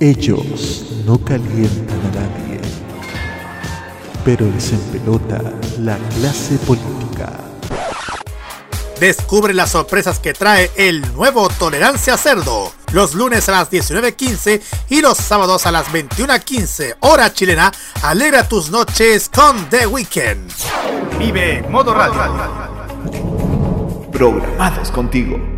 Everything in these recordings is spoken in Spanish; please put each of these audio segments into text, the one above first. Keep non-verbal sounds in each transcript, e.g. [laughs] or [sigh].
Ellos no calientan a nadie, pero les empelota la clase política. Descubre las sorpresas que trae el nuevo Tolerancia Cerdo. Los lunes a las 19.15 y los sábados a las 21.15 hora chilena. Alegra tus noches con The Weekend. Vive Modo Radio. Programados contigo.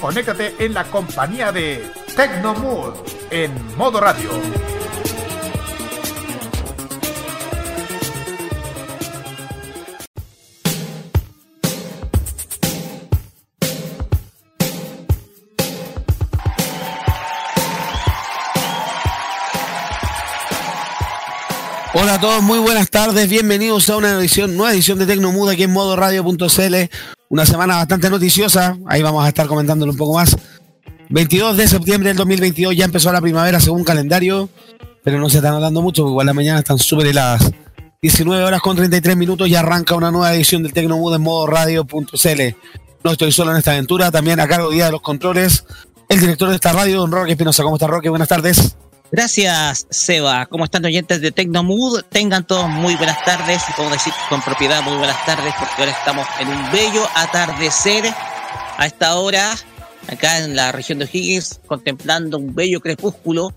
conéctate en la compañía de Tecnomood en modo radio. Hola a todos, muy buenas tardes, bienvenidos a una edición, nueva edición de Tecnomuda aquí en modo radio.cl. Una semana bastante noticiosa, ahí vamos a estar comentándolo un poco más. 22 de septiembre del 2022 ya empezó la primavera según calendario, pero no se está notando mucho, porque igual las mañanas están súper heladas. 19 horas con 33 minutos y arranca una nueva edición del Tecnomuda en modo radio.cl. No estoy solo en esta aventura, también a cargo día de los controles, el director de esta radio, don Roque Espinosa. ¿Cómo está Roque? Buenas tardes. Gracias, Seba. ¿Cómo están oyentes de Tecnomood? Tengan todos muy buenas tardes y puedo decir con propiedad muy buenas tardes porque ahora estamos en un bello atardecer a esta hora acá en la región de O'Higgins contemplando un bello crepúsculo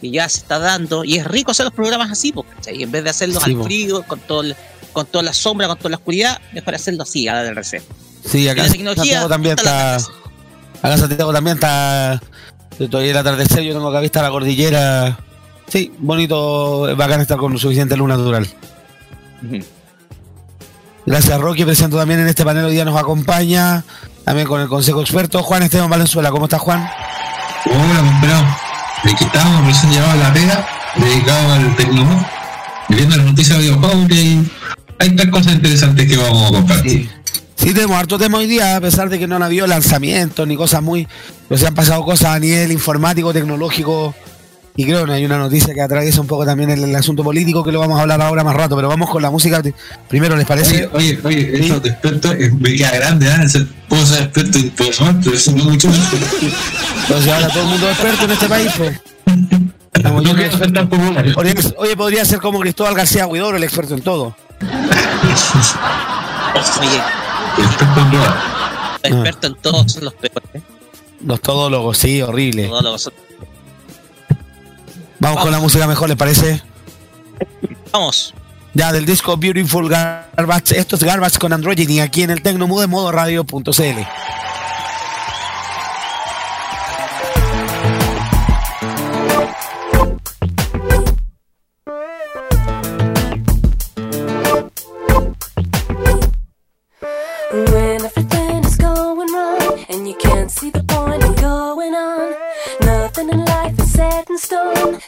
que ya se está dando y es rico hacer los programas así, porque en vez de hacerlos Sí, al frío, con todo el- con toda la sombra, con toda la oscuridad, mejor hacerlo así, a la del recero. Sí, acá Y la tecnología, Santiago también está. Acá Santiago también está. Todavía el atardecer, yo tengo acá vista la cordillera. Sí, bonito, bacán estar con suficiente luz natural. Gracias, Rocky. Presento también en este panel hoy día nos acompaña, también con el Consejo Experto, Juan Esteban Valenzuela. ¿Cómo está Juan? Hola, compadre. De que estábamos recién llevado a la pega, dedicado al tecnomón, y viendo las noticias de videojuegos, que hay, hay tres cosas interesantes que vamos a compartir. Sí, tenemos harto tema hoy día, a pesar de que no han habido lanzamientos ni cosas muy. Pero se han pasado cosas a nivel informático, tecnológico. Y creo que hay una noticia que atraviesa un poco también el, el asunto político que lo vamos a hablar ahora más rato. Pero vamos con la música. Primero, ¿les parece? Oye, oye, oye, Sí. estos de expertos, eh, me queda grande, ¿eh? Ser- Puedo ser experto en pero eso no es mucho. Entonces ahora todo el mundo es experto en este país, pues. No yo que eso es tan popular. Oye, oye, podría ser como Cristóbal García Huidoro, el experto en todo. Oye, [laughs] Experto en drogas. los expertos en todo son los peores. ¿eh? Los todólogos, sí, horrible. Todos los- Vamos con la música mejor, ¿les parece? Vamos. Ya del disco Beautiful Garbage. Esto es Garbage con Androgyny aquí en el Tecnomude modo radio.cl.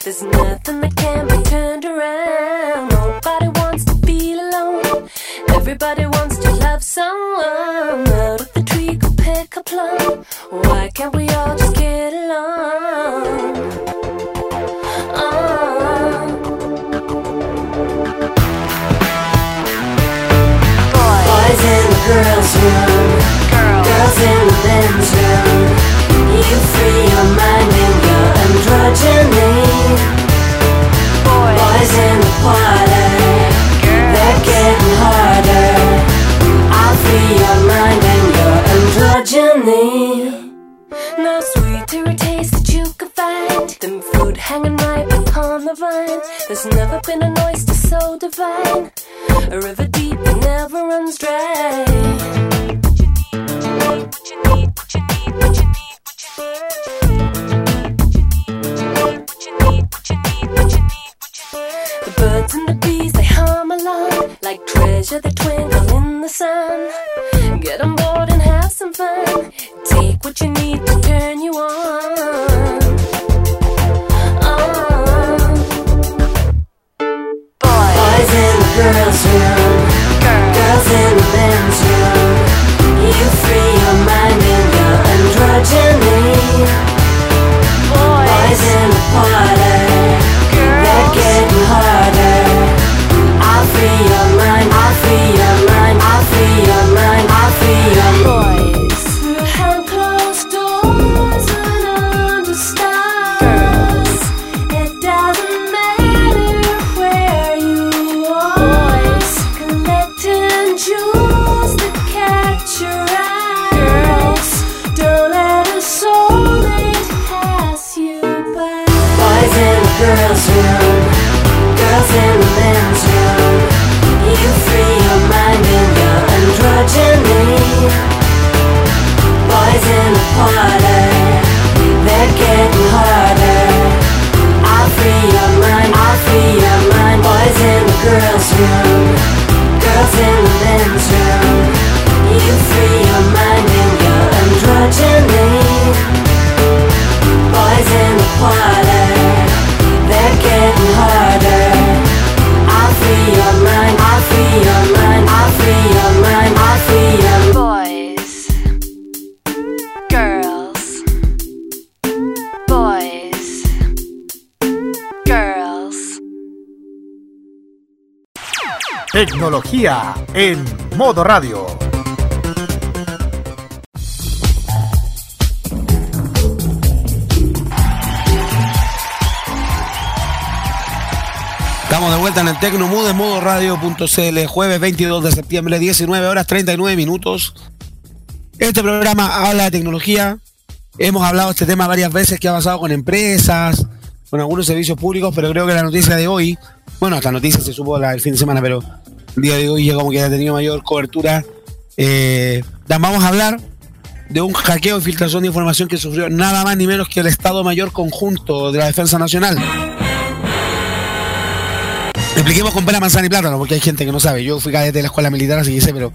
There's nothing that can be turned around. Nobody wants to feel alone. Everybody wants to love someone. Out of the tree could pick a plum. Why can't we all just get along? Oh. Boys in the girls' room, girls girls in the men's room. You free your mind and your androgyny. Boys in the they're getting harder. I'll your mind and your androgyny. No sweeter taste that you find fruit hanging ripe upon the vine. There's never been an oyster so divine, a river deep that never runs dry. The like treasure that twinkle in the sun. Get on board and have some fun. Take what you need to turn you on. Oh. Boys in the girls' room, girls in the men's room. You free your mind in your androgyny. Boys in the parlor, they're getting harder. I'll free your mind, I'll free your mind. Boys in the girls' girls in the men's room. You free Tecnología en modo radio. Estamos de vuelta en el Tecnomood en modo radio.cl, jueves 22 de septiembre, 19 horas 39 minutos. Este programa habla de tecnología. Hemos hablado de este tema varias veces que ha pasado con empresas, con algunos servicios públicos, pero creo que la noticia de hoy, bueno, esta noticia se supo la- el fin de semana, pero día de hoy ya como que ha tenido mayor cobertura. Eh, vamos a hablar de un hackeo y filtración de información que sufrió nada más ni menos que el Estado Mayor Conjunto de la Defensa Nacional. Expliquemos con pena, manzana y plátano, porque hay gente que no sabe. Yo fui cadete de la escuela militar, así que sé, pero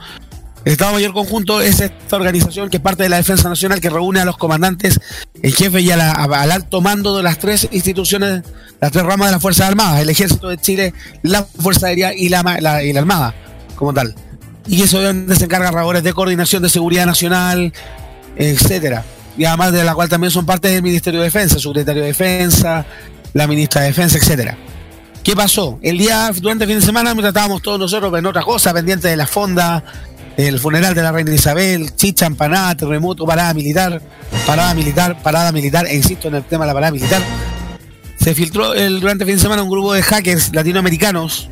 el Estado Mayor Conjunto es esta organización que es parte de la Defensa Nacional que reúne a los comandantes, el jefe y al alto mando de las tres instituciones, las tres ramas de las Fuerzas Armadas, el Ejército de Chile, la Fuerza Aérea y la, Armada, como tal. Y eso obviamente se encarga labores de coordinación de seguridad nacional, etcétera. Y además de la cual también son parte del Ministerio de Defensa, Secretario de Defensa, la Ministra de Defensa, etcétera. ¿Qué pasó? El día, durante el fin de semana, mientras estábamos todos nosotros en otra cosa, pendientes de la fonda, el funeral de la reina Isabel, chicha, empanada, terremoto, parada militar, parada militar, parada militar, e insisto en el tema de la parada militar, se filtró el, durante el fin de semana un grupo de hackers latinoamericanos,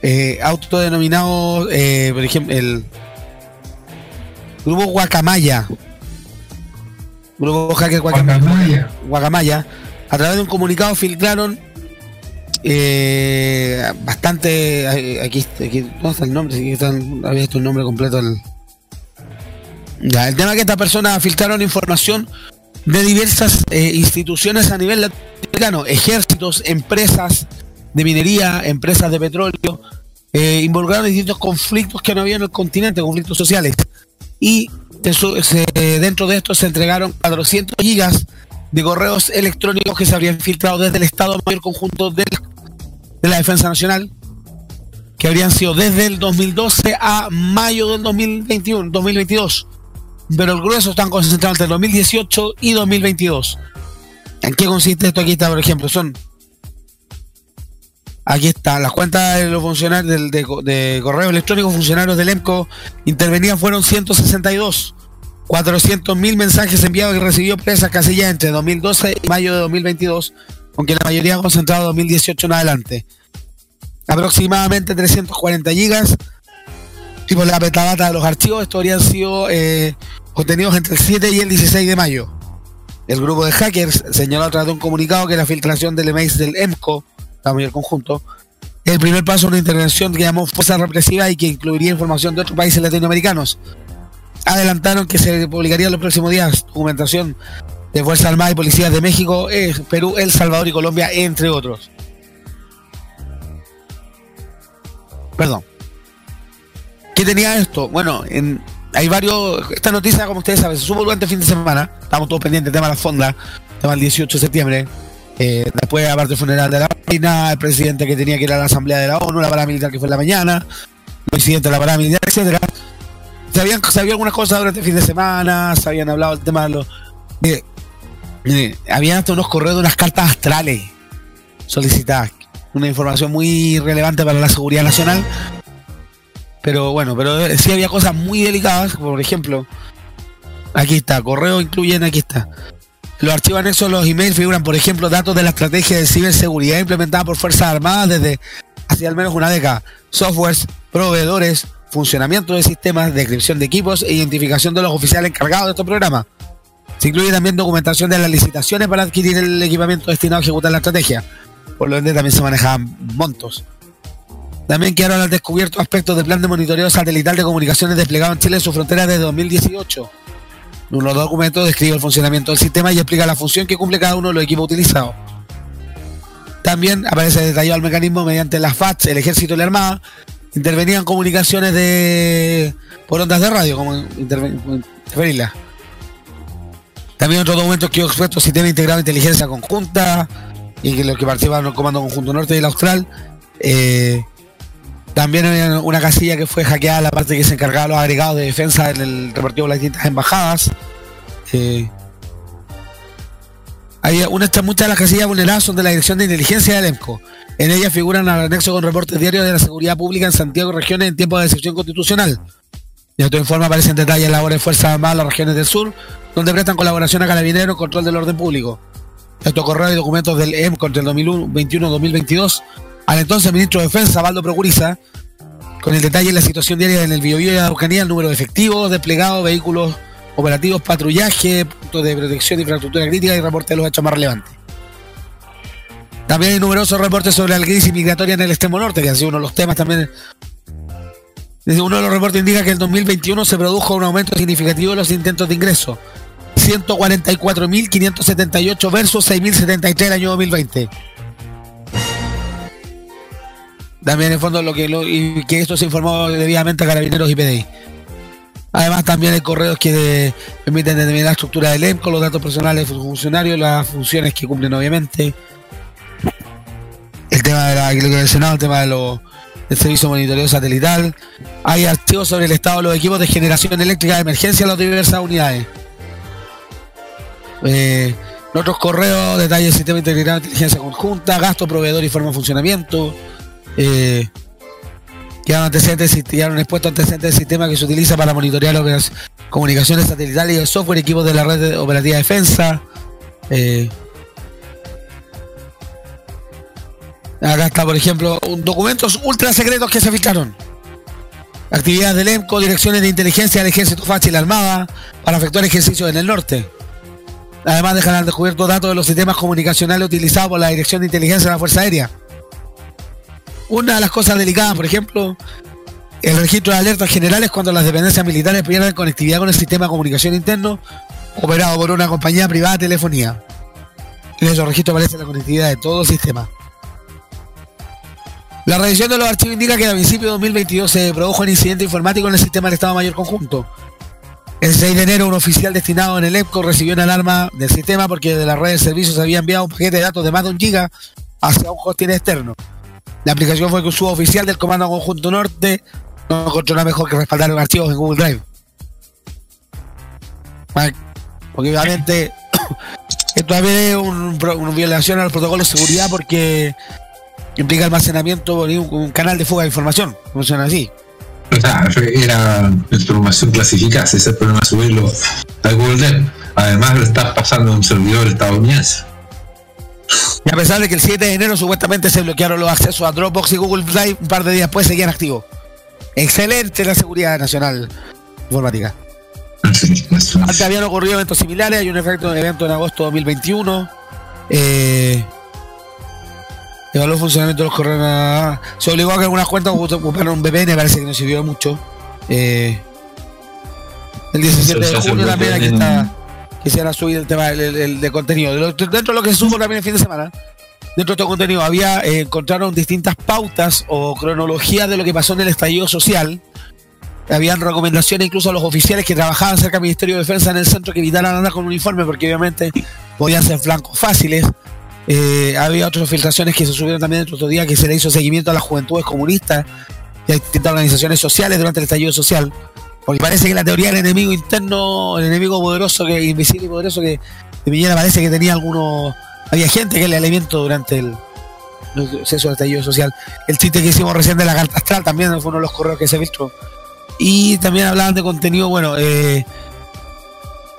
eh, autodenominados, eh, por ejemplo, el grupo Guacamaya, grupo hacker Guacamaya, Guacamaya. Guacamaya, a través de un comunicado filtraron eh, bastante. Aquí, aquí, ¿dónde está el nombre? Aquí está el- había visto el nombre completo. del- Ya, el tema es que estas personas filtraron información de diversas eh, instituciones a nivel latinoamericano, ejércitos, empresas de minería, empresas de petróleo, eh, involucraron distintos conflictos que no había en el continente, conflictos sociales. Y dentro de esto se entregaron 400 gigas de correos electrónicos que se habrían filtrado desde el Estado Mayor Conjunto del- de la Defensa Nacional, que habrían sido desde el 2012 a mayo del 2021, 2022. Pero el grueso están concentrados entre 2018 y 2022. ¿En qué consiste esto? Aquí está, por ejemplo, son. Aquí está, las cuentas de los funcionarios de, de correo electrónico, funcionarios del EMCO intervenían fueron 162. 400.000 mensajes enviados y recibió presa casillas entre 2012 y mayo de 2022, aunque la mayoría concentrado en 2018 en adelante. Aproximadamente 340 gigas. Y por la metadata de los archivos, estos habrían sido eh, entre el 7 y el 16 de mayo. El grupo de hackers señaló a través de un comunicado que la filtración del email del EMCO, estamos en el conjunto, el primer paso de una intervención que llamó fuerza represiva y que incluiría información de otros países latinoamericanos adelantaron que se publicaría en los próximos días documentación de Fuerzas Armadas y Policías de México, eh, Perú, El Salvador y Colombia, entre otros. Perdón. ¿Qué tenía esto? Bueno, en, hay varios. Esta noticia, como ustedes saben, se supo durante el fin de semana. Estamos todos pendientes del tema de la fonda, tema del 18 de septiembre. Eh, después, aparte del funeral de la reina, el presidente que tenía que ir a la asamblea de la ONU, la paramilitar que fue en la mañana, el presidente de la paramilitar, etcétera. Se habían sabido algunas cosas durante el fin de semana, se habían hablado del tema de los. Habían hasta unos correos de unas cartas astrales solicitadas. Una información muy relevante para la seguridad nacional. Pero bueno, pero sí había cosas muy delicadas, por ejemplo, aquí está, correo incluyen, aquí está. Los archivos anexos los emails figuran, por ejemplo, datos de la estrategia de ciberseguridad implementada por Fuerzas Armadas desde hace al menos una década. Softwares, proveedores, funcionamiento de sistemas, descripción de equipos e identificación de los oficiales encargados de estos programas. Se incluye también documentación de las licitaciones para adquirir el equipamiento destinado a ejecutar la estrategia. Por lo tanto, también se manejaban montos. También quedaron al descubierto aspectos del plan de monitoreo satelital de comunicaciones desplegado en Chile en su frontera desde 2018. Uno de los documentos describe el funcionamiento del sistema y explica la función que cumple cada uno de los equipos utilizados. También aparece detallado el mecanismo mediante las FATS, el ejército y la armada, intervenían comunicaciones de por ondas de radio, como interve- interferirlas. También otros documentos que expuesto sistema integrado de inteligencia conjunta y que los que participan en el Comando Conjunto Norte y el Austral. Eh, también había una casilla que fue hackeada, la parte que se encargaba los agregados de defensa en el repartido de las distintas embajadas. Eh, hay una, muchas de las casillas vulneradas son de la Dirección de Inteligencia del EMCO. En ellas figuran al anexo con reportes diarios de la seguridad pública en Santiago y regiones en tiempos de excepción constitucional. En otro informe aparecen detalles de labores de Fuerzas Armadas de las regiones del sur, donde prestan colaboración a carabineros control del orden público. Estos correos y documentos del EMCO entre el 2021-2022 al entonces ministro de Defensa, Valdo Procuriza, con el detalle de la situación diaria en el Biobío y la Araucanía, el número de efectivos, desplegados, vehículos operativos, patrullaje, puntos de protección infraestructura crítica y reporte de los hechos más relevantes. También hay numerosos reportes sobre la crisis migratoria en el extremo norte, que ha sido uno de los temas también. Desde uno de los reportes indica que en 2021 se produjo un aumento significativo de los intentos de ingreso. 144.578 versus 6.073 el año 2020. También en fondo lo que, esto se informó debidamente a carabineros y PDI. Además también hay correos que permiten determinar la estructura del EMCO, los datos personales de funcionarios, las funciones que cumplen obviamente. El tema de la lo que he mencionado, el tema de los servicio de monitoreo satelital. Hay archivos sobre el estado de los equipos de generación eléctrica de emergencia en las diversas unidades. Eh, otros correos, detalles del sistema integrado de inteligencia conjunta, gasto, proveedor y forma de funcionamiento. Eh, quedaron antecedentes, quedaron expuestos antecedentes del sistema que se utiliza para monitorear las comunicaciones satelitales y el software, equipos de la red operativa de defensa. Eh, acá está, por ejemplo, documentos ultra secretos que se filtraron. Actividades del EMCO, direcciones de inteligencia del Ejército Fachi y la Armada para efectuar ejercicios en el norte. Además dejan al descubierto datos de los sistemas comunicacionales utilizados por la Dirección de Inteligencia de la Fuerza Aérea. Una de las cosas delicadas, por ejemplo, el registro de alertas generales cuando las dependencias militares pierden conectividad con el sistema de comunicación interno operado por una compañía privada de telefonía. En esos registros aparece la conectividad de todo el sistema. La revisión de los archivos indica que a principios de 2022 se produjo un incidente informático en el sistema del Estado Mayor Conjunto. El 6 de enero, un oficial destinado en el EPCO recibió una alarma del sistema porque de la red de servicios se había enviado un paquete de datos de más de un giga hacia un hosting externo. La aplicación fue que un suboficial del Comando Conjunto Norte no encontró nada mejor que respaldar los archivos en Google Drive. Porque obviamente [coughs] esto también es un una violación al protocolo de seguridad porque implica almacenamiento de un, un canal de fuga de información. Funciona así. Sea, era información clasificada, ese es el problema subirlo a Google Drive. Además lo estás pasando a un servidor estadounidense. Y a pesar de que el 7 de enero supuestamente se bloquearon los accesos a Dropbox y Google Drive, un par de días después seguían activos. Excelente la seguridad nacional informática. Antes habían ocurrido eventos similares, hay un efecto de evento en agosto de 2021. Eh, evaluó el funcionamiento de los correos. Se obligó a que algunas cuentas ocuparan un VPN, parece que no sirvió mucho. Eh, el 17 de junio el también aquí está quisiera subir el tema del- de contenido. Dentro de lo que se supo también el fin de semana, dentro de este contenido había, eh, encontraron distintas pautas o cronologías de lo que pasó en el estallido social. Habían recomendaciones incluso a los oficiales que trabajaban cerca del Ministerio de Defensa en el centro que evitaran andar con uniforme porque obviamente podían ser flancos fáciles. Eh, había otras filtraciones que se subieron también el otro día que se le hizo seguimiento a las juventudes comunistas y a distintas organizaciones sociales durante el estallido social. Porque parece que la teoría del enemigo interno, el enemigo poderoso, que invisible y poderoso que de Piñera parece que tenía algunos. Había gente que le alimentó durante el, proceso del estallido social. El chiste que hicimos recién de la carta astral también fue uno de los correos que se filtró. Y también hablaban de contenido, bueno, eh,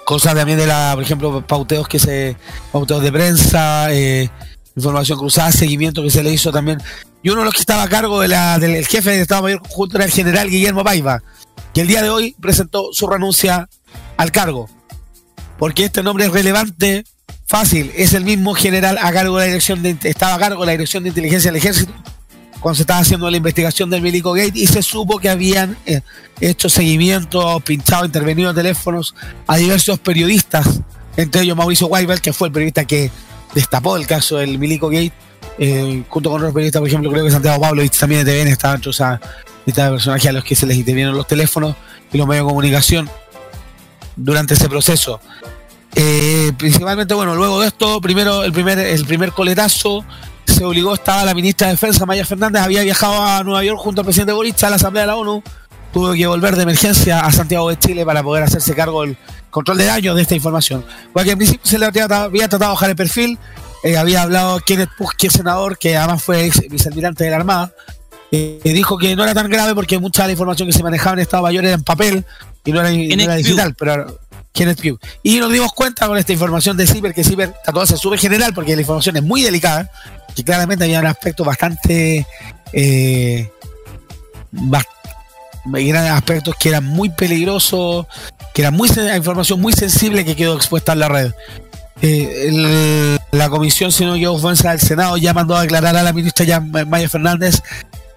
cosas también de la, por ejemplo, pauteos que se, pauteos de prensa, eh, información cruzada, seguimiento que se le hizo también. Y uno de los que estaba a cargo de la, del el jefe del Estado Mayor Conjunto era el general Guillermo Paiva, que el día de hoy presentó su renuncia al cargo. Porque este nombre es relevante, fácil, es el mismo general a cargo de la dirección de, estaba a cargo de la dirección de inteligencia del ejército cuando se estaba haciendo la investigación del Milico Gate y se supo que habían eh, hecho seguimiento, pinchado, intervenido teléfonos a diversos periodistas, entre ellos Mauricio Weibel, que fue el periodista que destapó el caso del Milico Gate, eh, junto con otros periodistas, por ejemplo, creo que Santiago Pablo y también de TVN estaban entre esa personajes a los que se les intervinieron los teléfonos y los medios de comunicación durante ese proceso. Eh, principalmente, bueno, luego de esto, primero el primer, el primer coletazo se obligó, estaba la ministra de Defensa, Maya Fernández, había viajado a Nueva York junto al presidente Boric a la Asamblea de la ONU, tuvo que volver de emergencia a Santiago de Chile para poder hacerse cargo del control de daños de esta información. Porque al principio se le había, tratado de bajar el perfil, eh, había hablado Kenneth Pusch, senador, que además fue ex vicealmirante de la Armada, eh, dijo que no era tan grave porque mucha de la información que se manejaba en Estado Mayor era en papel y no era, y no era digital, pero Kenneth. Y nos dimos cuenta con esta información de Ciber que Ciber está todo se sube general porque la información es muy delicada, que claramente había un aspecto bastante eh, eran aspectos que eran muy peligrosos, que era muy información muy sensible que quedó expuesta en la red. Eh, la comisión, si no yo ofensa del Senado, ya mandó a declarar a la ministra ya Maya Fernández,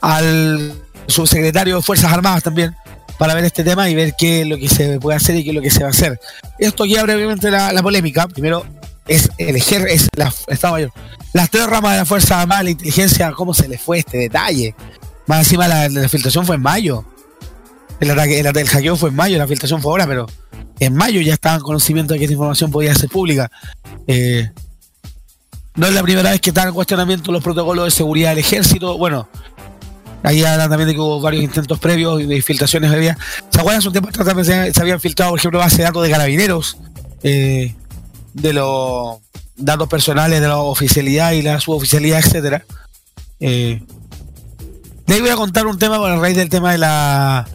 al subsecretario de Fuerzas Armadas también, para ver este tema y ver qué es lo que se puede hacer y qué es lo que se va a hacer. Esto guía brevemente la, la polémica. Primero, es el ejército, es la Estado Mayor. Las tres ramas de la Fuerza Armada, la inteligencia, ¿cómo se les fue este detalle? Más encima la, filtración fue en mayo. El ataque, el, el hackeo fue en mayo, la filtración fue ahora, pero en mayo ya estaban en conocimiento de que esta información podía ser pública. Eh, no es la primera vez que están en cuestionamiento los protocolos de seguridad del ejército. Bueno, ahí hablan también de que hubo varios intentos previos y de filtraciones vida. ¿Se acuerdan? Hace un tiempo atrás también se, habían filtrado, por ejemplo, base de datos de carabineros, eh, de los datos personales de la oficialidad y la suboficialidad, etcétera. Eh, de ahí voy a contar un tema con a raíz del tema de la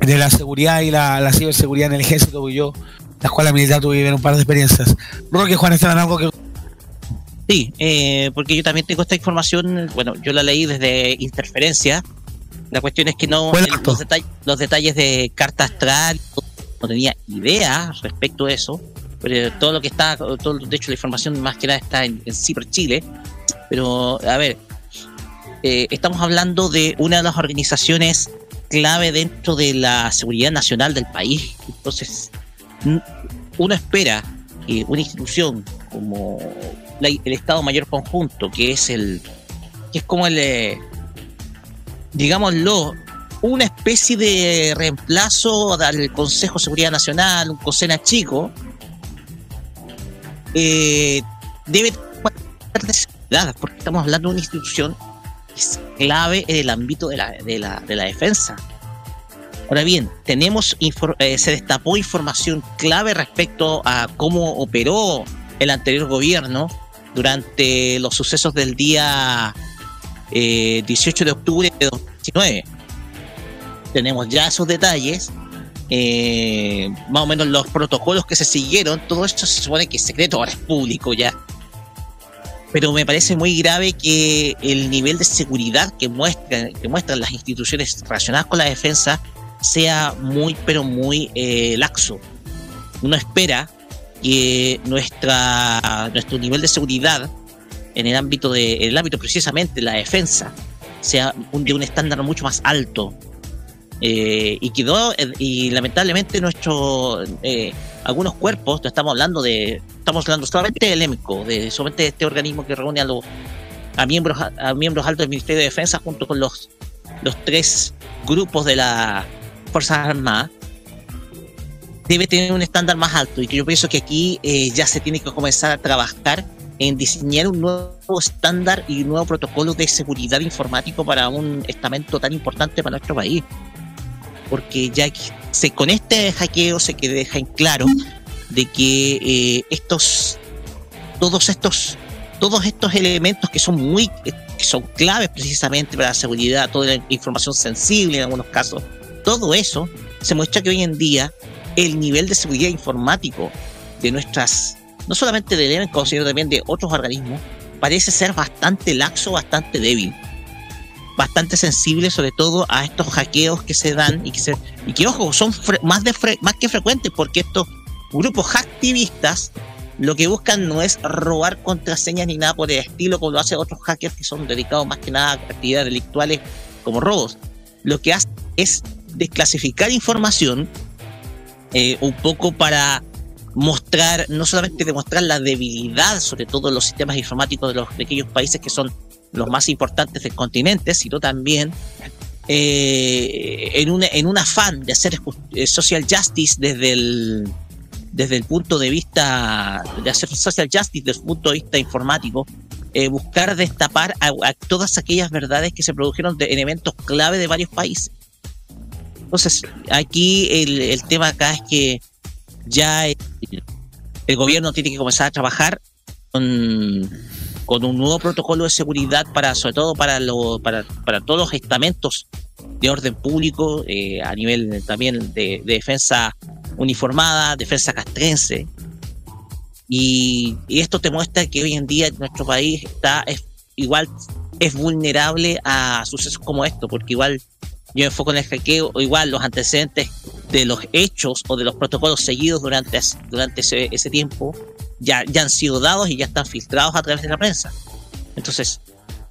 de la seguridad y la, ciberseguridad en el ejército, porque yo, la escuela militar, tuve que un par de experiencias. Roque, Juan, Esteban, algo que Sí, eh, porque yo también tengo esta información, bueno, yo la leí desde Interferencia. La cuestión es que no el- los, detall- los detalles de carta astral no tenía idea respecto a eso. Pero todo lo que está, todo, de hecho la información más que nada está en, en Ciber Chile. Pero, a ver, eh, estamos hablando de una de las organizaciones clave dentro de la seguridad nacional del país. Entonces, uno espera que una institución como el Estado Mayor Conjunto, que es el que es como el eh, digámoslo, una especie de reemplazo al Consejo de Seguridad Nacional, un COSENA chico, eh, debe tener de seguridad, porque estamos hablando de una institución que es clave en el ámbito de la, de la, de la defensa. Ahora bien, tenemos eh, se destapó información clave respecto a cómo operó el anterior gobierno durante los sucesos del día eh, 18 de octubre de 2019. Tenemos ya esos detalles, eh, más o menos los protocolos que se siguieron, todo esto se supone que es secreto, ahora es público ya. Pero me parece muy grave que el nivel de seguridad que muestran, que muestran las instituciones relacionadas con la defensa sea muy, pero muy eh, laxo. Uno espera que nuestra, nuestro nivel de seguridad en el ámbito de en el ámbito precisamente la defensa sea un, de un estándar mucho más alto. Eh, y quedó eh, y lamentablemente nuestro eh, algunos cuerpos estamos hablando de estamos hablando solamente del EMCO de solamente de este organismo que reúne a los a miembros a miembros altos del Ministerio de Defensa junto con los los tres grupos de la Fuerzas Armadas debe tener un estándar más alto y que yo pienso que aquí eh, ya se tiene que comenzar a trabajar en diseñar un nuevo estándar y un nuevo protocolo de seguridad informático para un estamento tan importante para nuestro país. Porque ya se, con este hackeo se que deja en claro de que eh, estos, todos estos, todos estos elementos que son muy, que son claves precisamente para la seguridad, toda la información sensible en algunos casos, todo eso se muestra que hoy en día el nivel de seguridad informático de nuestras, no solamente de Levenco, sino también de otros organismos, parece ser bastante laxo, bastante débil. Bastante sensible, sobre todo a estos hackeos que se dan y que, ojo, son más, más que frecuentes porque estos grupos hacktivistas lo que buscan no es robar contraseñas ni nada por el estilo, como lo hacen otros hackers que son dedicados más que nada a actividades delictuales como robos. Lo que hacen es desclasificar información eh, un poco para mostrar, no solamente demostrar la debilidad, sobre todo los sistemas informáticos de, los, de aquellos países que son los más importantes del continente, sino también eh, en, un, en un afán de hacer eh, social justice desde el, desde el punto de vista de hacer social justice desde el punto de vista informático, eh, buscar destapar a, a todas aquellas verdades que se produjeron de, en eventos clave de varios países. Entonces, aquí el, el tema acá es que ya el, gobierno tiene que comenzar a trabajar con, con un nuevo protocolo de seguridad para, sobre todo para, lo, para, para todos los estamentos de orden público, eh, a nivel también de, de defensa uniformada, defensa castrense. Y, y esto te muestra que hoy en día nuestro país está es, igual es vulnerable a sucesos como esto, porque igual yo enfoco en el hackeo, o igual los antecedentes de los hechos o de los protocolos seguidos durante, durante ese, ese tiempo ya, ya han sido dados y ya están filtrados a través de la prensa. Entonces,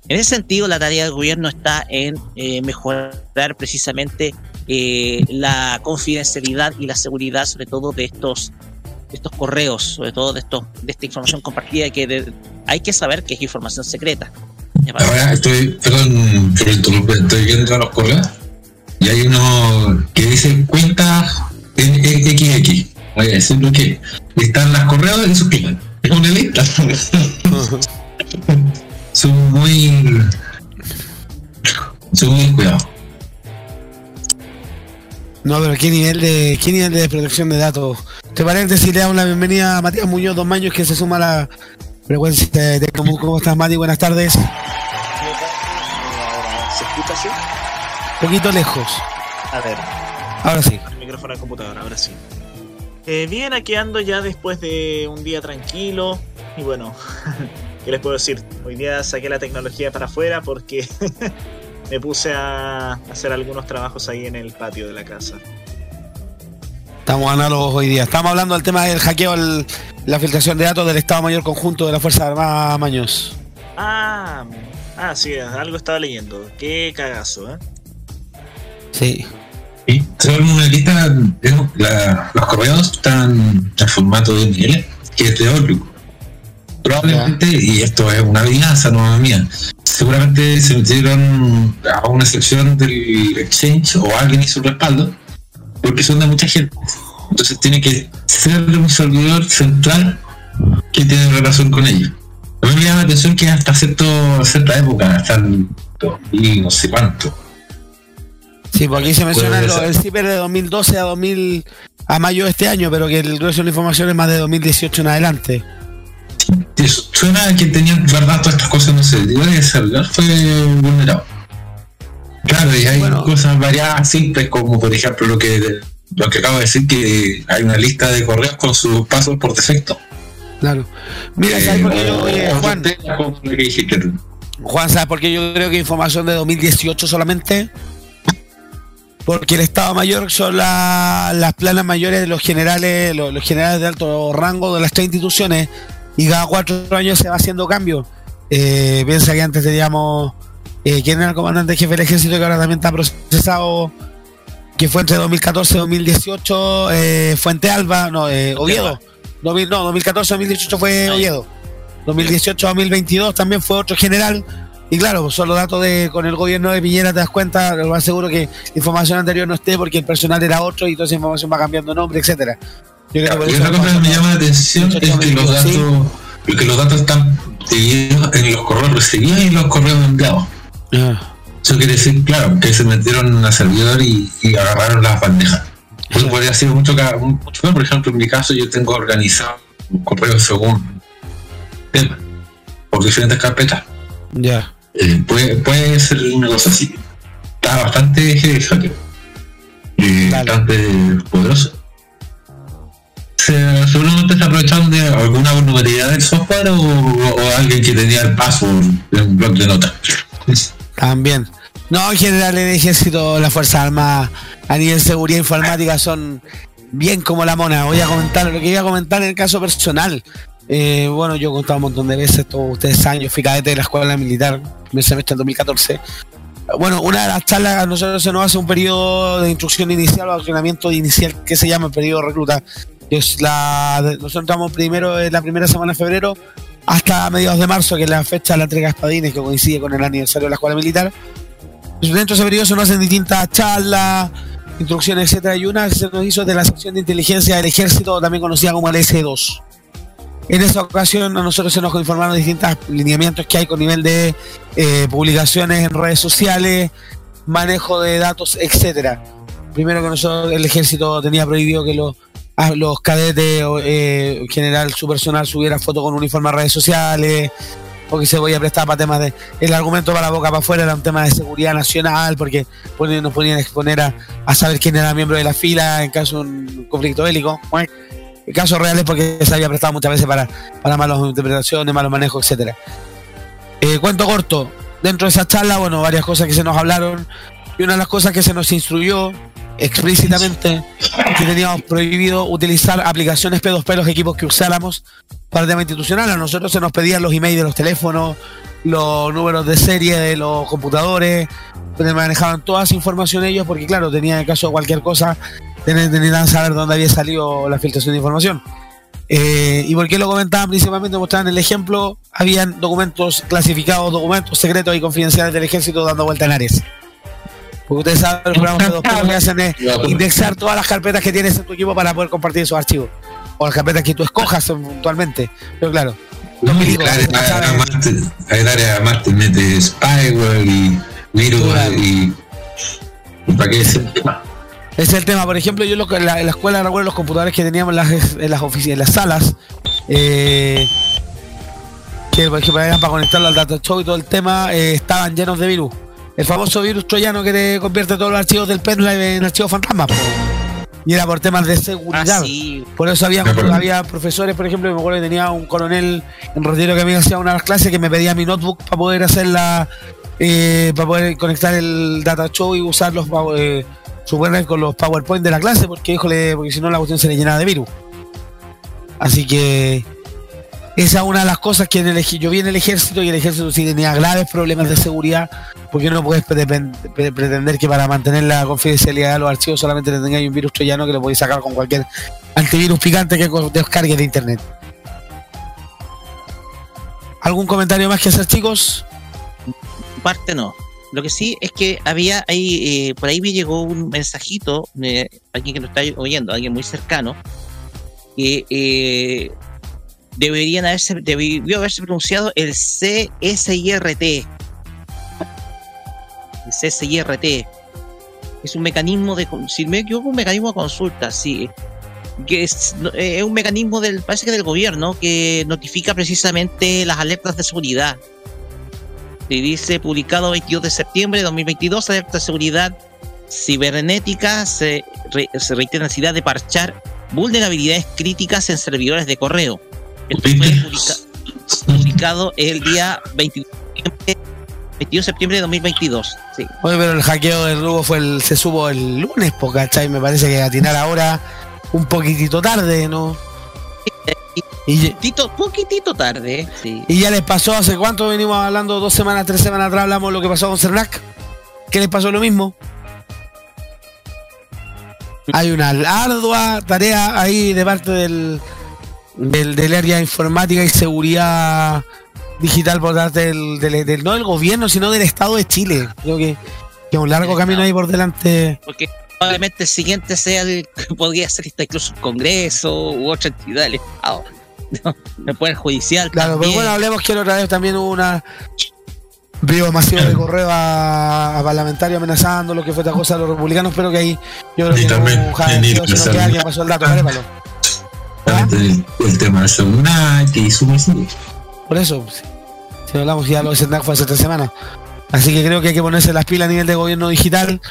en ese sentido, la tarea del gobierno está en eh, mejorar precisamente eh, la confidencialidad y la seguridad, sobre todo de estos, estos correos, sobre todo de, estos, de esta información compartida, que de- hay que saber que es información secreta. Estoy, perdón, estoy viendo los correos y hay uno que dice cuenta XX. Voy a decir lo que están las correos y sus clientes. Es una lista. [laughs] son muy. Son muy cuidados. No, pero qué nivel de qué nivel de protección de datos. ¿Te parece si le damos la bienvenida a Matías Muñoz, dos años que se suma a la frecuencia de, de- ¿cómo, cómo estás, Mati? Buenas tardes. ¿Se escucha así? Poquito lejos. A ver, Ahora sí. el micrófono del computador, ahora sí. Eh, bien, aquí ando ya después de un día tranquilo. Y bueno, [laughs] ¿qué les puedo decir? Hoy día saqué la tecnología para afuera porque [laughs] me puse a hacer algunos trabajos ahí en el patio de la casa. Estamos análogos hoy día. Estamos hablando del tema del hackeo, el- la filtración de datos del Estado Mayor Conjunto de las Fuerzas Armadas Maños. Ah, ah, sí, algo estaba leyendo. Qué cagazo, ¿eh? Sí. Sí, son una lista, la- los correos están en formato de niveles, que es de Outlook. Probablemente, y esto es una adivinanza, no mía, seguramente se metieron a una sección del Exchange o alguien hizo un respaldo, porque son de mucha gente. Entonces tiene que ser de un servidor central que tiene relación con ellos. A mí me llama la atención que hasta cierto, cierta época, hasta el 2000 no sé cuánto, Sí, porque aquí se menciona lo- el CIPER de 2012 a 2000 a mayo de este año, pero que el grueso de la información es más de 2018 en adelante. Eso, suena a que tenían guardadas todas estas cosas, no sé, el celular fue vulnerado. Claro, y hay Bueno. cosas variadas simples, como por ejemplo lo que lo que acabo de decir, que hay una lista de correos con sus pasos por defecto. Claro. Mira, ¿sabes por qué yo, oye, Eh, Juan? Juan, ¿sabes por qué yo creo que información de 2018 solamente? Porque el Estado Mayor son la- las planas mayores de los generales, los, los generales de alto rango de las tres instituciones y cada cuatro años se va haciendo cambio. Eh, piensa que antes teníamos eh, quién era el comandante jefe del ejército que ahora también está procesado, que fue entre 2014 y 2018, eh, Fuente Alba, no, eh, Oviedo. 2000 no, 2014-2018 fue Oviedo. 2018-2022 también fue otro general. Y claro, pues son los datos de con el gobierno de Piñera, te das cuenta, lo más seguro que información anterior no esté porque el personal era otro y toda esa información va cambiando nombre, etcétera. Yo creo que otra cosa que me llama la atención es que los datos, Porque los datos están divididos en los correos recibidos y los correos enviados. Ah, Eso quiere decir, claro, que se metieron al servidor y, y agarraron las bandejas. Eso podría ser mucho, mucho. Por ejemplo, en mi caso, yo tengo organizado un correo según tema, por diferentes carpetas. ya. Eh, puede, puede ser una cosa así. Está bastante heavy hacker. Bastante poderoso. Se, seguramente se aprovecharon de alguna vulnerabilidad del software o, o alguien que tenía el password en un blog de notas. También. No, en general el ejército, las Fuerzas Armadas a nivel de seguridad informática son bien como la mona. Voy a comentar lo que iba a comentar en el caso personal. Eh, bueno, yo he contado un montón de veces, todos ustedes saben, yo fui cadete de la escuela militar, primer semestre del 2014. Bueno, una de las charlas a nosotros se nos hace un periodo de instrucción inicial o adoctrinamiento inicial que se llama el periodo recluta. Que es la, de- nosotros entramos primero en la primera semana de febrero hasta mediados de marzo, que es la fecha de la entrega de espadines, que coincide con el aniversario de la escuela militar. Dentro de ese periodo se nos hacen distintas charlas, instrucciones, etcétera, y una se nos hizo de la sección de inteligencia del ejército, también conocida como el S2. En esa ocasión a nosotros se nos informaron distintos lineamientos que hay con nivel de eh, publicaciones en redes sociales, manejo de datos, etcétera. Primero que nosotros el ejército tenía prohibido que los, a cadetes o, eh, en general su personal subiera fotos con uniforme a redes sociales, porque se podía prestar para temas de. El argumento para la boca para afuera era un tema de seguridad nacional, porque nos ponían a exponer a, a saber quién era miembro de la fila en caso de un conflicto bélico. Casos reales, porque se había prestado muchas veces para, para malas interpretaciones, malos manejos, etcétera. Eh, cuento corto. Dentro de esa charla, bueno, varias cosas que se nos hablaron. Y una de las cosas que se nos instruyó explícitamente que teníamos prohibido utilizar aplicaciones P2P los equipos que usáramos para el tema institucional. A nosotros se nos pedían los emails de los teléfonos, los números de serie de los computadores, manejaban toda esa información ellos, porque claro, tenían en caso de cualquier cosa, tenían saber dónde había salido la filtración de información. Eh, ¿Y por qué lo comentaban? Principalmente mostraban el ejemplo, habían documentos clasificados, documentos secretos y confidenciales del ejército dando vuelta en Ares. Porque ustedes saben, los programas P2P lo que hacen es indexar todas las carpetas que tienes en tu equipo para poder compartir esos archivos. O las carpetas que tú escojas puntualmente. Pero claro, No, área- además te- el área además te mete spyware y virus y. ¿Para qué más? Ese es el tema. Por ejemplo, yo lo que- en la, en la escuela recuerdo los computadores que teníamos en las, en las oficinas, en las salas, eh, que por ejemplo eran para conectarlo al data show y todo el tema, eh, estaban llenos de virus. El famoso virus troyano que te convierte todos los archivos del pendrive en archivos fantasmas. po. Y era por temas de seguridad. Ah, sí. Por eso había, había profesores, por ejemplo, me acuerdo que tenía un coronel en retiro que me hacía una de las clases que me pedía mi notebook para poder hacer la, eh, para poder conectar el data show y usar los pow- eh, su pendrive con los PowerPoint de la clase, porque híjole, porque si no la cuestión se le llenaba de virus. Así que esa es una de las cosas que en el, yo vi en el ejército y el ejército sí tenía graves problemas de seguridad, porque no puedes pre- pre- pretender que para mantener la confidencialidad de los archivos solamente te tengáis un virus troyano que lo podéis sacar con cualquier antivirus picante que descargue de internet. ¿Algún comentario más que hacer, chicos? parte no. Lo que sí es que había ahí, eh, por ahí me llegó un mensajito alguien que nos está oyendo, alguien muy cercano, que eh, deberían haberse, debió haberse pronunciado el CSIRT. El CSIRT. Es un mecanismo de, si me equivoco, un mecanismo de consulta, sí. Que es, eh, es un mecanismo del, parece que del gobierno, que notifica precisamente las alertas de seguridad y dice publicado 22 de septiembre de 2022 alerta de seguridad cibernética se, re- se reitera la necesidad de parchar vulnerabilidades críticas en servidores de correo esto fue publica- publicado el día 22 de septiembre, 22 de septiembre de 2022 sí. Oye, pero el hackeo del Lugo fue el, se supo el lunes, po, ¿cachai? Me parece que atinar ahora un poquitito tarde, ¿no? Y, poquitito, poquitito tarde ¿eh? sí. y ya les pasó, ¿hace cuánto venimos hablando? Dos semanas, tres semanas atrás hablamos lo que pasó con Cernac. ¿Qué les pasó lo mismo? Hay una ardua tarea ahí de parte del, del, del área informática y seguridad digital por parte del, del- del- no del gobierno, sino del Estado de Chile. Creo que, que un largo camino ahí por delante. porque probablemente el siguiente sea el [laughs] podría ser incluso un congreso u otra entidad del estado [laughs] el poder judicial. Claro, pero también. bueno, hablemos que la otra vez también hubo una envío masivo de correo a, a parlamentarios amenazando lo que fue esta cosa de los republicanos, pero que ahí yo creo Y que también no sino que alguien pasó el dato. El, el tema Shogunai, que hizo un Por eso, si, si hablamos ya lo de Sendak fue hace tres semanas. Así que creo que hay que ponerse las pilas a nivel de gobierno digital,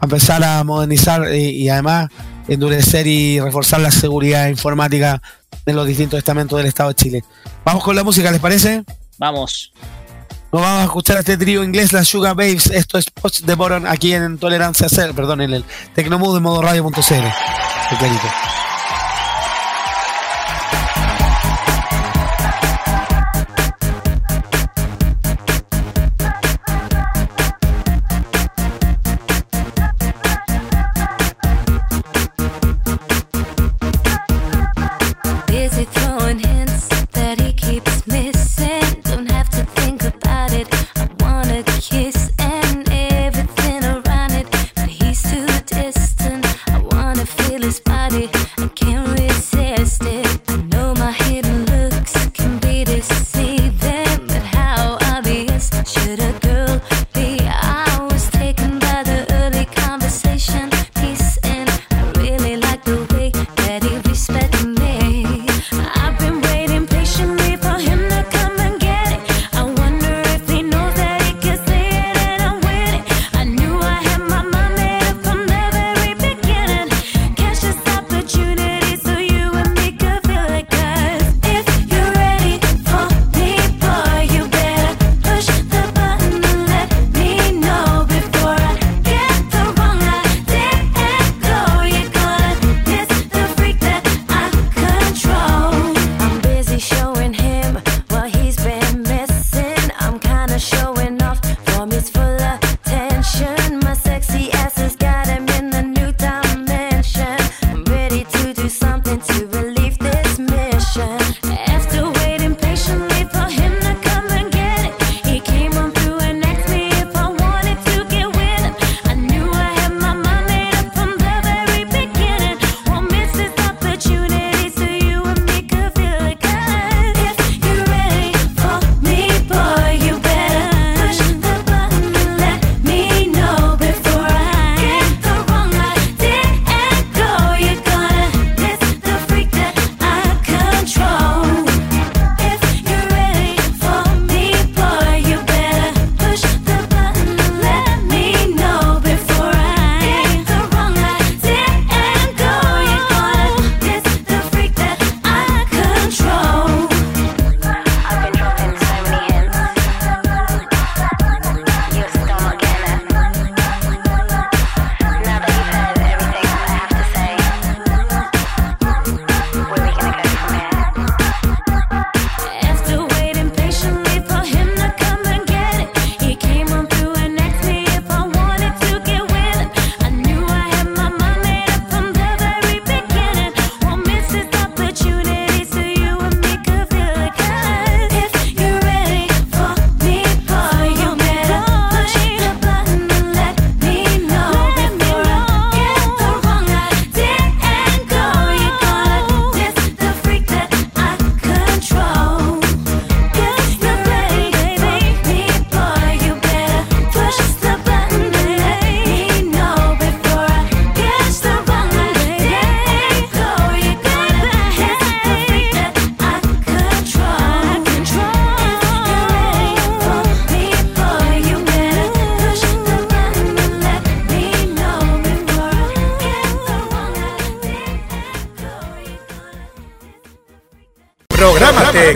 a empezar a modernizar eh, y además endurecer y reforzar la seguridad informática en los distintos estamentos del Estado de Chile. Vamos con la música, ¿les parece? Vamos. Nos vamos a escuchar a este trío inglés, las Sugar Babes. Esto es Poch de Boron aquí en Tolerancia Cero, perdón, en el Tecnomood en modo radio.cl.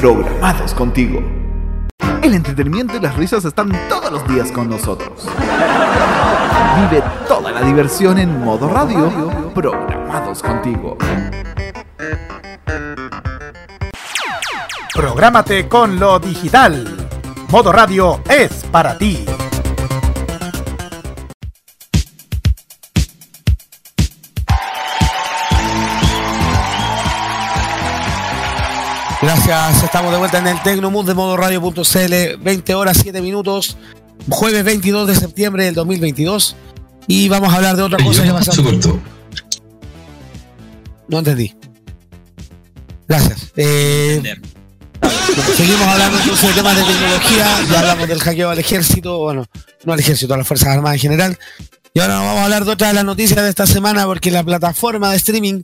Programados contigo. El entretenimiento y las risas están todos los días con nosotros. Vive toda la diversión en modo radio. Programados contigo. Prográmate con lo digital. Modo Radio es para ti. Gracias, estamos de vuelta en el Tecnomood de modo radio.cl, 20 horas 7 minutos, jueves 22 de septiembre del 2022. Y vamos a hablar de otra cosa que se cortó. No entendí. Gracias. Eh, seguimos hablando entonces de temas de tecnología. Ya hablamos del hackeo al ejército, bueno, no al ejército, a las Fuerzas Armadas en general. Y ahora nos vamos a hablar de otra de las noticias de esta semana, porque la plataforma de streaming,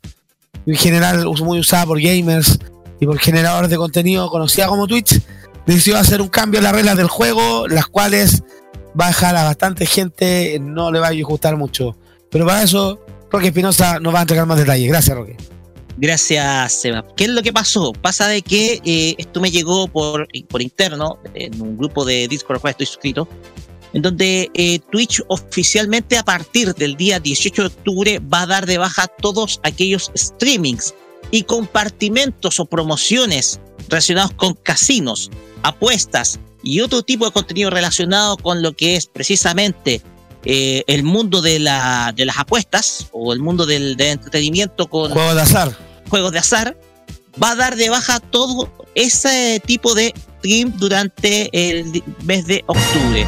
en general muy usada por gamers y por generadores de contenido conocida como Twitch, decidió hacer un cambio en las reglas del juego, las cuales va a dejar a bastante gente, no le va a gustar mucho. Pero para eso, Roque Espinosa nos va a entregar más detalles. Gracias, Roque. Gracias, Seba. ¿Qué es lo que pasó? Pasa de que eh, esto me llegó por, por interno, en un grupo de Discord al cual estoy suscrito, en donde eh, Twitch oficialmente a partir del día 18 de octubre va a dar de baja todos aquellos streamings y compartimentos o promociones relacionados con casinos, apuestas y otro tipo de contenido relacionado con lo que es precisamente eh, el mundo de, la, de las apuestas o el mundo del, del entretenimiento con Juego de azar. juegos de azar, va a dar de baja todo ese tipo de stream durante el mes de octubre.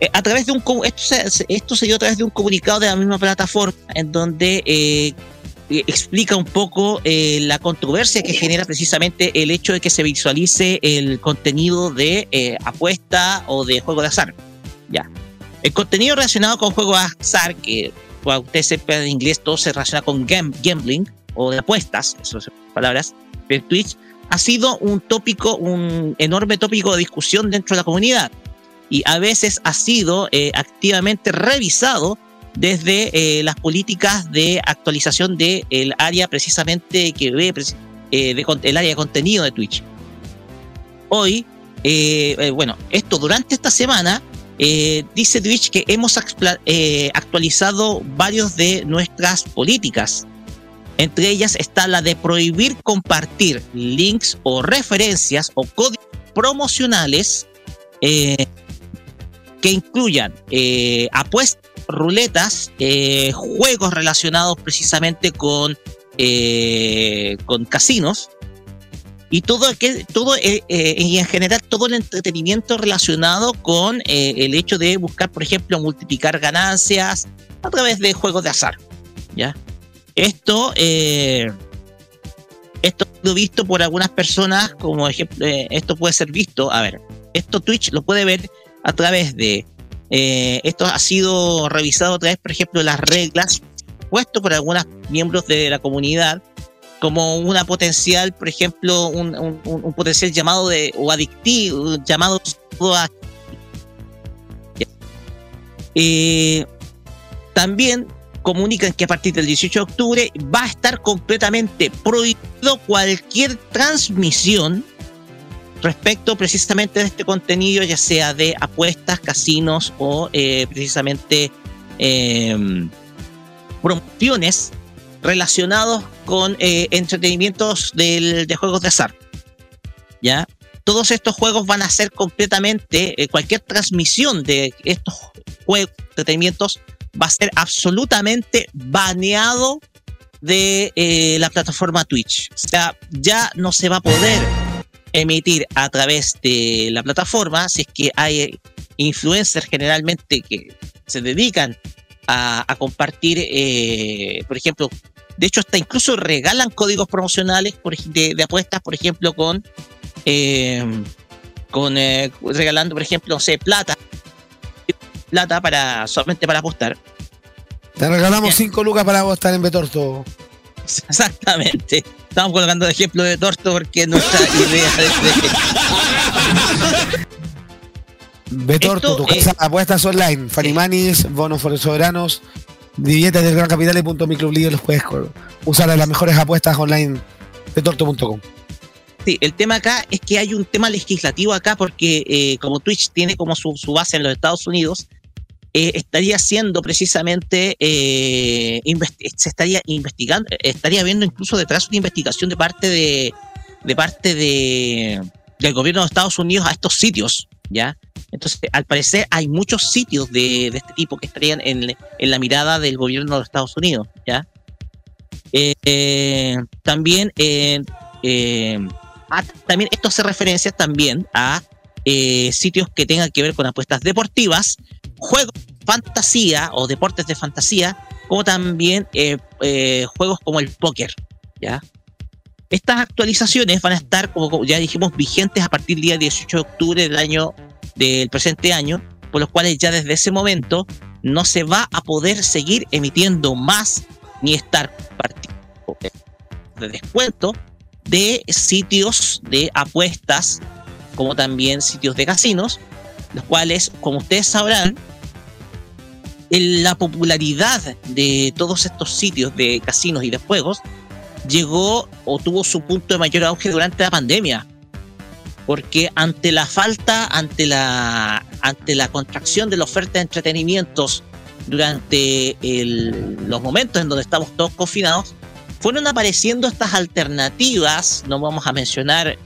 Eh, a través de un esto se, se- esto se dio a través de un comunicado de la misma plataforma en donde eh, eh, explica un poco eh, la controversia que genera precisamente el hecho de que se visualice el contenido de eh, apuesta o de juego de azar. Ya. El contenido relacionado con juego de azar, que para ustedes en inglés todo se relaciona con gam- gambling o de apuestas, esas palabras, pero Twitch ha sido un tópico, un enorme tópico de discusión dentro de la comunidad y a veces ha sido eh, activamente revisado desde eh, las políticas de actualización del el área precisamente que ve eh, el área de contenido de Twitch. Hoy, eh, bueno, esto durante esta semana dice Twitch que hemos actualizado varios de nuestras políticas. Entre ellas está la de prohibir compartir links o referencias o códigos promocionales que incluyan apuestas, ruletas, eh, juegos relacionados precisamente con, eh, con casinos y todo aquel, todo eh, y en general todo el entretenimiento relacionado con el hecho de buscar, por ejemplo, multiplicar ganancias a través de juegos de azar. ¿Ya? Esto, esto ha visto por algunas personas, como ejemplo, esto puede ser visto, a ver, esto Twitch lo puede ver a través de, eh, esto ha sido revisado a través, por ejemplo, las reglas puesto por algunos miembros de la comunidad como una potencial, por ejemplo, un- un- un potencial llamado de, o adictivo, llamado a- Eh, también comunican que a partir del 18 de octubre va a estar completamente prohibido cualquier transmisión respecto precisamente de este contenido, ya sea de apuestas, casinos o eh, precisamente eh, promociones relacionados con eh, entretenimientos del- de juegos de azar. ¿Ya? Todos estos juegos van a ser completamente, eh, cualquier transmisión de estos juegos, entretenimientos, va a ser absolutamente baneado de la plataforma Twitch. O sea, ya no se va a poder emitir a través de la plataforma si es que hay influencers generalmente que se dedican a, a compartir, eh, por ejemplo, de hecho hasta incluso regalan códigos promocionales por de, de apuestas, por ejemplo, con, eh, con eh, regalando, por ejemplo, no sé, plata, plata para solamente para apostar. Te regalamos Bien. 5 lucas para vos estar en Betorto. [laughs] Exactamente. Estamos colocando el ejemplo de Torto porque nuestra [laughs] idea es de, Betorto, Esto, tu casa de apuestas online. Fanimanis, bonos for soberanos, billetes del Gran Capital y punto los puedes co- usar las mejores apuestas online betorto.com. Sí, el tema acá es que hay un tema legislativo acá porque eh, como Twitch tiene como su, su base en los Estados Unidos, eh, estaría siendo precisamente, eh, se estaría investigando, estaría viendo incluso detrás una investigación de parte de, de parte de, del gobierno de Estados Unidos a estos sitios, ¿ya? Entonces, al parecer hay muchos sitios de, de este tipo que estarían en, en, la mirada del gobierno de Estados Unidos, ¿ya? Eh, también, eh, también esto hace referencia también a sitios que tengan que ver con apuestas deportivas, juegos fantasía o deportes de fantasía, como también juegos como el póker, ¿ya? Estas actualizaciones van a estar, como ya dijimos, vigentes a partir del día 18 de octubre del año del presente año, por los cuales ya desde ese momento no se va a poder seguir emitiendo más ni estar de descuento de sitios de apuestas, como también sitios de casinos, los cuales, como ustedes sabrán, la popularidad de todos estos sitios de casinos y de juegos llegó o tuvo su punto de mayor auge durante la pandemia. Porque ante la falta, ante la, ante la contracción de la oferta de entretenimientos durante los momentos en donde estamos todos confinados, fueron apareciendo estas alternativas, no vamos a mencionar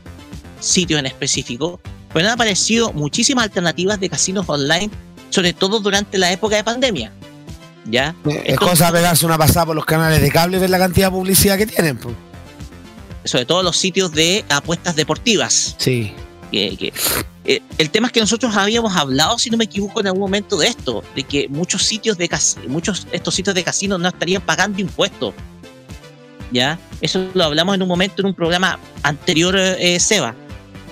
sitios en específico, pero han aparecido muchísimas alternativas de casinos online, sobre todo durante la época de pandemia. ¿ya? Es cosa pegarse una pasada por los canales de cable y ver la cantidad de publicidad que tienen. Sobre todo los sitios de apuestas deportivas. Sí. Que, eh, el tema es que nosotros habíamos hablado, si no me equivoco, en algún momento de esto, de que muchos sitios de muchos estos sitios de casinos no estarían pagando impuestos. ¿Ya? Eso lo hablamos en un momento en un programa anterior, eh, Seba.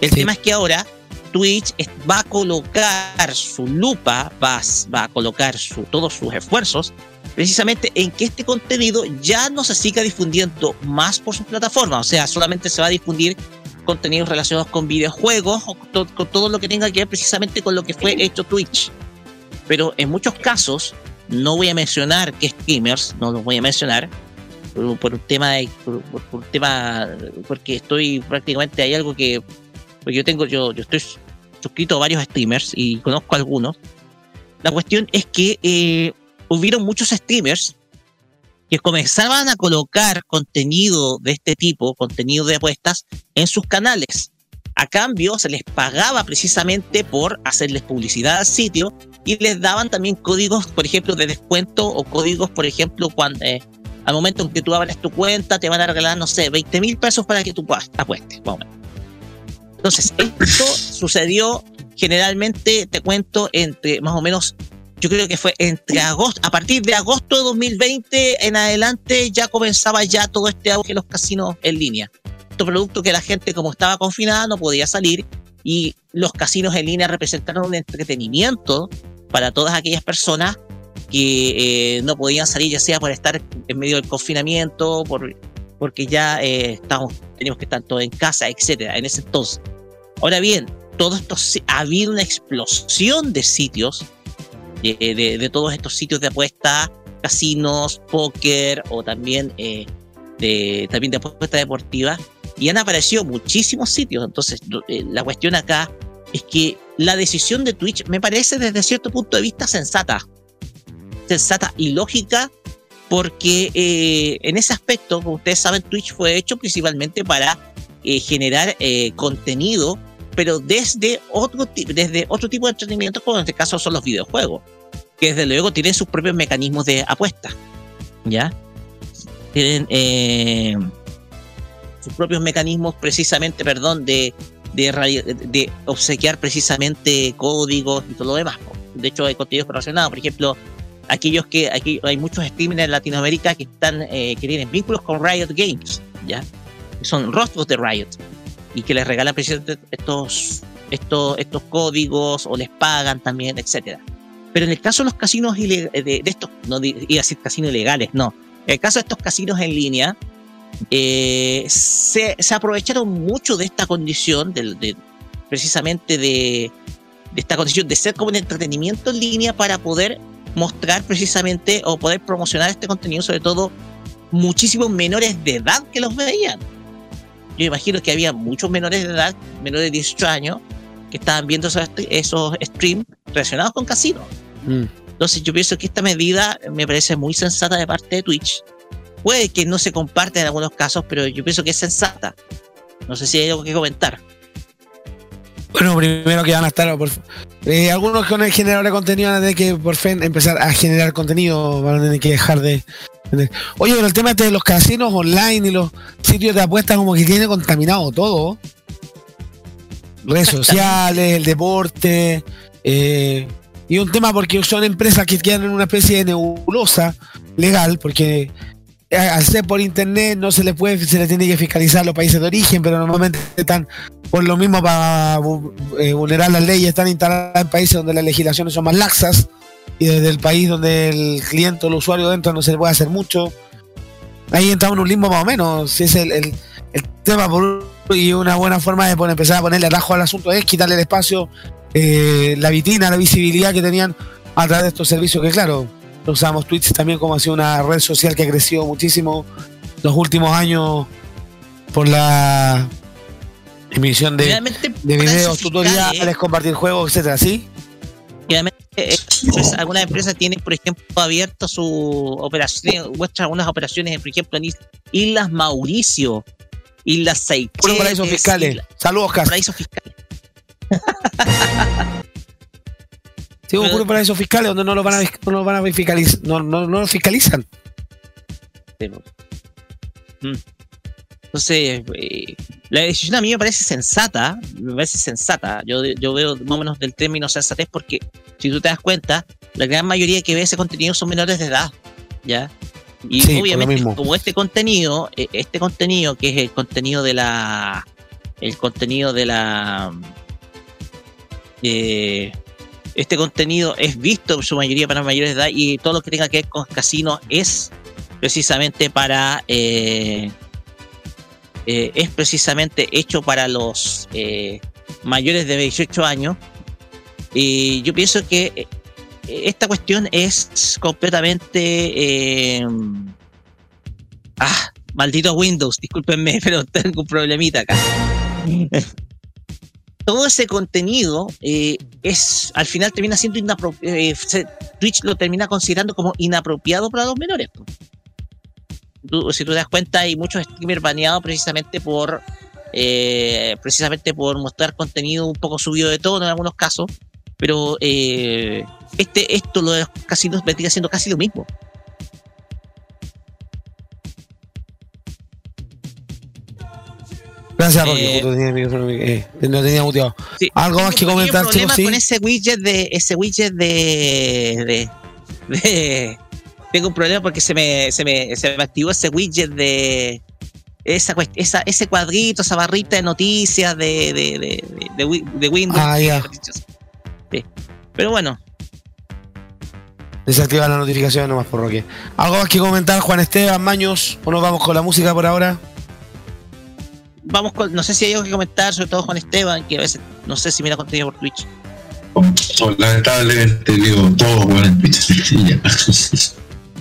El tema es que ahora Twitch va a colocar su lupa, va, va a colocar su, todos sus esfuerzos precisamente en que este contenido ya no se siga difundiendo más por su plataforma, o sea, solamente se va a difundir contenidos relacionados con videojuegos o con, todo lo que tenga que ver precisamente con lo que fue hecho Twitch. Pero en muchos casos, no voy a mencionar que streamers, no los voy a mencionar, por, un tema de, por, un tema porque estoy prácticamente hay algo que porque yo tengo yo yo estoy suscrito a varios streamers y conozco algunos. La cuestión es que eh, hubieron muchos streamers que comenzaban a colocar contenido de este tipo, contenido de apuestas, en sus canales. A cambio, se les pagaba precisamente por hacerles publicidad al sitio y les daban también códigos, por ejemplo, de descuento o códigos, por ejemplo, cuando eh, al momento en que tú abres tu cuenta, te van a regalar, no sé, 20 mil pesos para que tú apuestes. Vamos entonces, esto sucedió generalmente, te cuento, entre más o menos, yo creo que fue entre agosto, a partir de agosto de 2020 en adelante ya comenzaba ya todo este auge de los casinos en línea. Esto producto que la gente como estaba confinada no podía salir y los casinos en línea representaron un entretenimiento para todas aquellas personas que eh, no podían salir ya sea por estar en medio del confinamiento, por, porque ya eh, estamos, teníamos que estar todos en casa, etcétera, en ese entonces. Ahora bien, todo esto ha habido una explosión de sitios, de, todos estos sitios de apuesta, casinos, póker o también, eh, de, también de apuesta deportiva, y han aparecido muchísimos sitios. Entonces, eh, la cuestión acá es que la decisión de Twitch me parece desde cierto punto de vista sensata, sensata y lógica, porque eh, en ese aspecto, como ustedes saben, Twitch fue hecho principalmente para eh, generar eh, contenido, pero desde otro, desde otro tipo de entretenimiento, como en este caso son los videojuegos, que desde luego tienen sus propios mecanismos de apuesta, ¿ya? Tienen sus propios mecanismos precisamente, perdón, de, de, obsequiar precisamente códigos y todo lo demás. De hecho, hay contenidos relacionados, por ejemplo, aquellos que aquí hay muchos streamers en Latinoamérica que están que tienen vínculos con Riot Games, ¿ya? son rostros de Riot y que les regalan precisamente estos, estos, estos códigos o les pagan también, etcétera. Pero en el caso de los casinos de, de, estos, no iba a decir casinos ilegales, no. En el caso de estos casinos en línea, eh, se, se, aprovecharon mucho de esta condición, de, precisamente de, de esta condición de ser como un entretenimiento en línea para poder mostrar precisamente o poder promocionar este contenido, sobre todo muchísimos menores de edad que los veían yo imagino que había muchos menores de edad, menores de 18 años, que estaban viendo esos, esos streams relacionados con casinos. Mm. Entonces yo pienso que esta medida me parece muy sensata de parte de Twitch. Puede que no se comparte en algunos casos, pero yo pienso que es sensata. No sé si hay algo que comentar. Bueno, primero que van a estar. Por, eh, algunos con el generador de contenido van a tener que por fin empezar a generar contenido, van a tener que dejar de. de- Oye, pero el tema este de los casinos online y los sitios de apuestas, como que tiene contaminado todo. Redes sociales, el deporte. eh, y un tema porque son empresas que quedan en una especie de nebulosa legal, porque al ser por internet no se le puede, se le tiene que fiscalizar los países de origen, pero normalmente están por lo mismo para eh, vulnerar las leyes, están instaladas en países donde las legislaciones son más laxas y desde el país donde el cliente o el usuario entra no se le puede hacer mucho. Ahí entramos en un limbo más o menos. Si es el, el- el tema por y una buena forma de poner- empezar a ponerle atajo al asunto es quitarle el espacio, eh, la vitrina, la visibilidad que tenían a través de estos servicios que claro, usamos Twitch también como ha sido una red social que ha crecido muchísimo los últimos años por la emisión de, de videos, tutoriales, compartir juegos, etcétera, ¿sí? Realmente, eh, pues, algunas empresas tienen, por ejemplo, abierto su operación, muestran algunas operaciones, por ejemplo, en is- Islas Mauricio, Islas Seychelles. Puro paraísos fiscales. Isla- Saludos, Cas. paraísos fiscales. [laughs] Sí, un puro paraísos fiscales donde no lo van a, no lo van a fiscalizar, no, no, no lo fiscalizan. Pero- Mm. Entonces, eh, la decisión a mí me parece sensata, me parece sensata. Yo, yo veo más o menos del término sensatez porque, si tú te das cuenta, la gran mayoría que ve ese contenido son menores de edad, ¿ya? Y Sí, obviamente, como este contenido, eh, este contenido que es el contenido de la. El contenido de la. eh, este contenido es visto en su mayoría para mayores de edad y todo lo que tenga que ver con casinos es precisamente para eh, eh, es precisamente hecho para los eh, mayores de 18 años. Y yo pienso que eh, esta cuestión es completamente ah maldito Windows discúlpenme [laughs] pero tengo un problemita acá [laughs] todo ese contenido eh, es al final termina siendo inapropiado Twitch lo termina considerando como inapropiado para los menores. Tú- si tú te das cuenta hay muchos streamers baneados precisamente por eh, precisamente por mostrar contenido un poco subido de tono en algunos casos pero eh, este esto lo de los casinos vendría siendo casi lo mismo Gracias, Eh, Roque. justo tenía el micrófono, eh, no tenía muteado. Sí, ¿Algo más que comentar, problema chicos? Sí. con ese widget de ese widget de, de, de- tengo un problema porque se me, se me, se me activó ese widget de esa, esa ese cuadrito, esa barrita de noticias de, de, de, de Windows. Ah, ya. Sí. Pero bueno, Desactiva la notificación nomás por Roque. ¿Algo más que comentar, Juan Esteban, Maños? ¿O nos vamos con la música por ahora? Vamos con, no sé si hay algo que comentar, sobre todo Juan Esteban, que a veces no sé si mira contenido por Twitch. Lamentablemente digo todo bueno en Twitch. [laughs]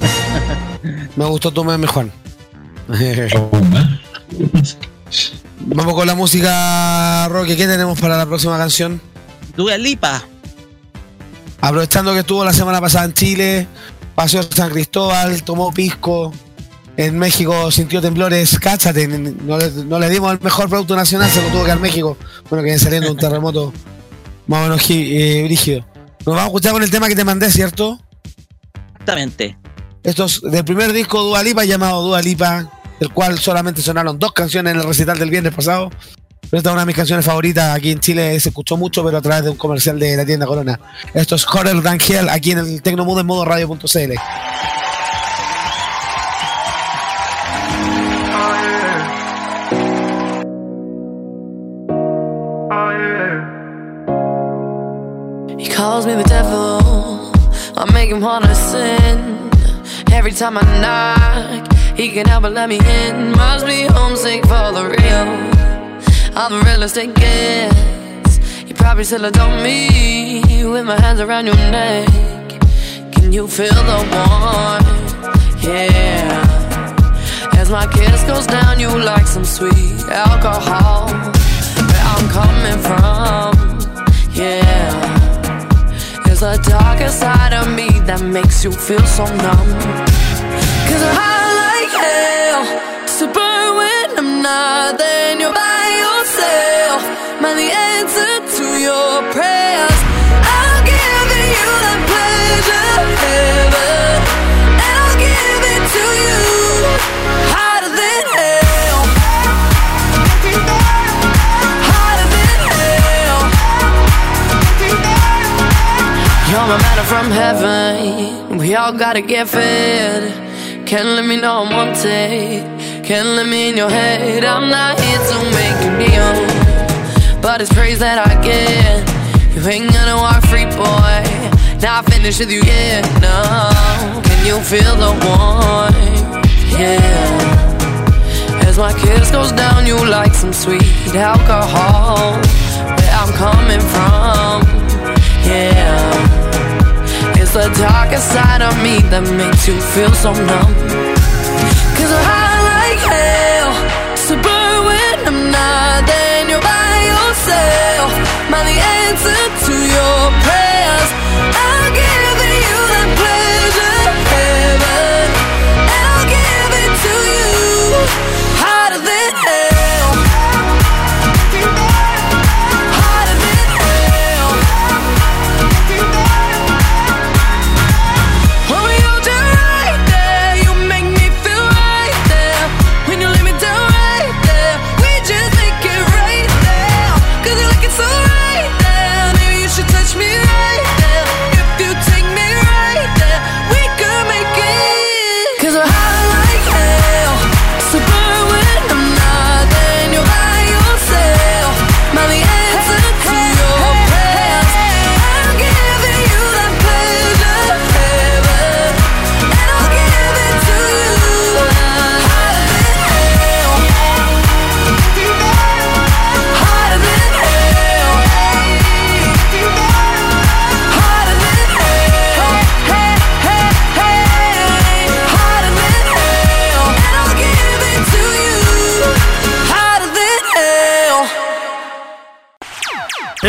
[laughs] Me gustó tu meme, Juan. [laughs] Vamos con la música, Roque. ¿Qué tenemos para la próxima canción? Dua Lipa, Aprovechando que estuvo la semana pasada en Chile, paseó a San Cristóbal, tomó pisco. En México sintió temblores, cáchate, no le, no le dimos el mejor producto nacional, se lo tuvo que dar México. Bueno, que viene saliendo un terremoto más o menos eh, brígido. Nos vamos a escuchar con el tema que te mandé, ¿cierto? exactamente. Esto es del primer disco Dua Lipa llamado Dua Lipa, del cual solamente sonaron dos canciones en el recital del viernes pasado. Pero esta es una de mis canciones favoritas. Aquí en Chile se escuchó mucho, pero a través de un comercial de la tienda Corona. Esto es Horror Dan Hell aquí en el Tecnomudo en modo radio.cl. He calls me the devil. I make him wanna sin. Every time I knock, he can help but let me in. Must be homesick for the real. I'm the realest it gets. You probably still adore me with my hands around your neck. Can you feel the warmth? Yeah. As my kiss goes down, you like some sweet alcohol. Where I'm coming from, yeah the darker side of me that makes you feel so numb. Cause I like hell to burn when I'm not. Then you're by yourself. Man, the answer to your prayer. From heaven. We all gotta get fed. Can't let me know I'm wanted. Can't let me in your head. I'm not here to make you kneel. But it's praise that I get. You ain't gonna walk free, boy. Not finished with you yet. No. Can you feel the warmth? Yeah. As my kiss goes down, you like some sweet alcohol. Where I'm coming from. Yeah. The darkest side of me that makes you feel so numb. Cause I'm high like hell. So burn when I'm not, then you're by yourself. Am I the answer to your prayers?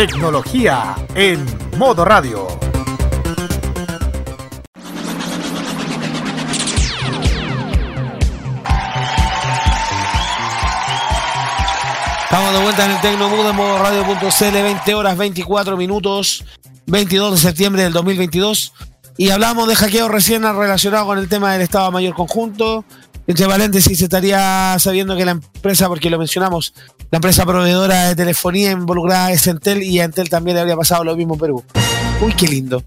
Tecnología en modo radio. Estamos de vuelta en el Tecnomudo en modo radio.cl, 20 horas 24 minutos, 22 de septiembre del 2022. Y hablamos de hackeo recién relacionado con el tema del Estado Mayor Conjunto. Entre paréntesis, estaría sabiendo que la empresa, porque lo mencionamos, la empresa proveedora de telefonía involucrada es Entel y a Entel también le habría pasado lo mismo en Perú. Uy, qué lindo.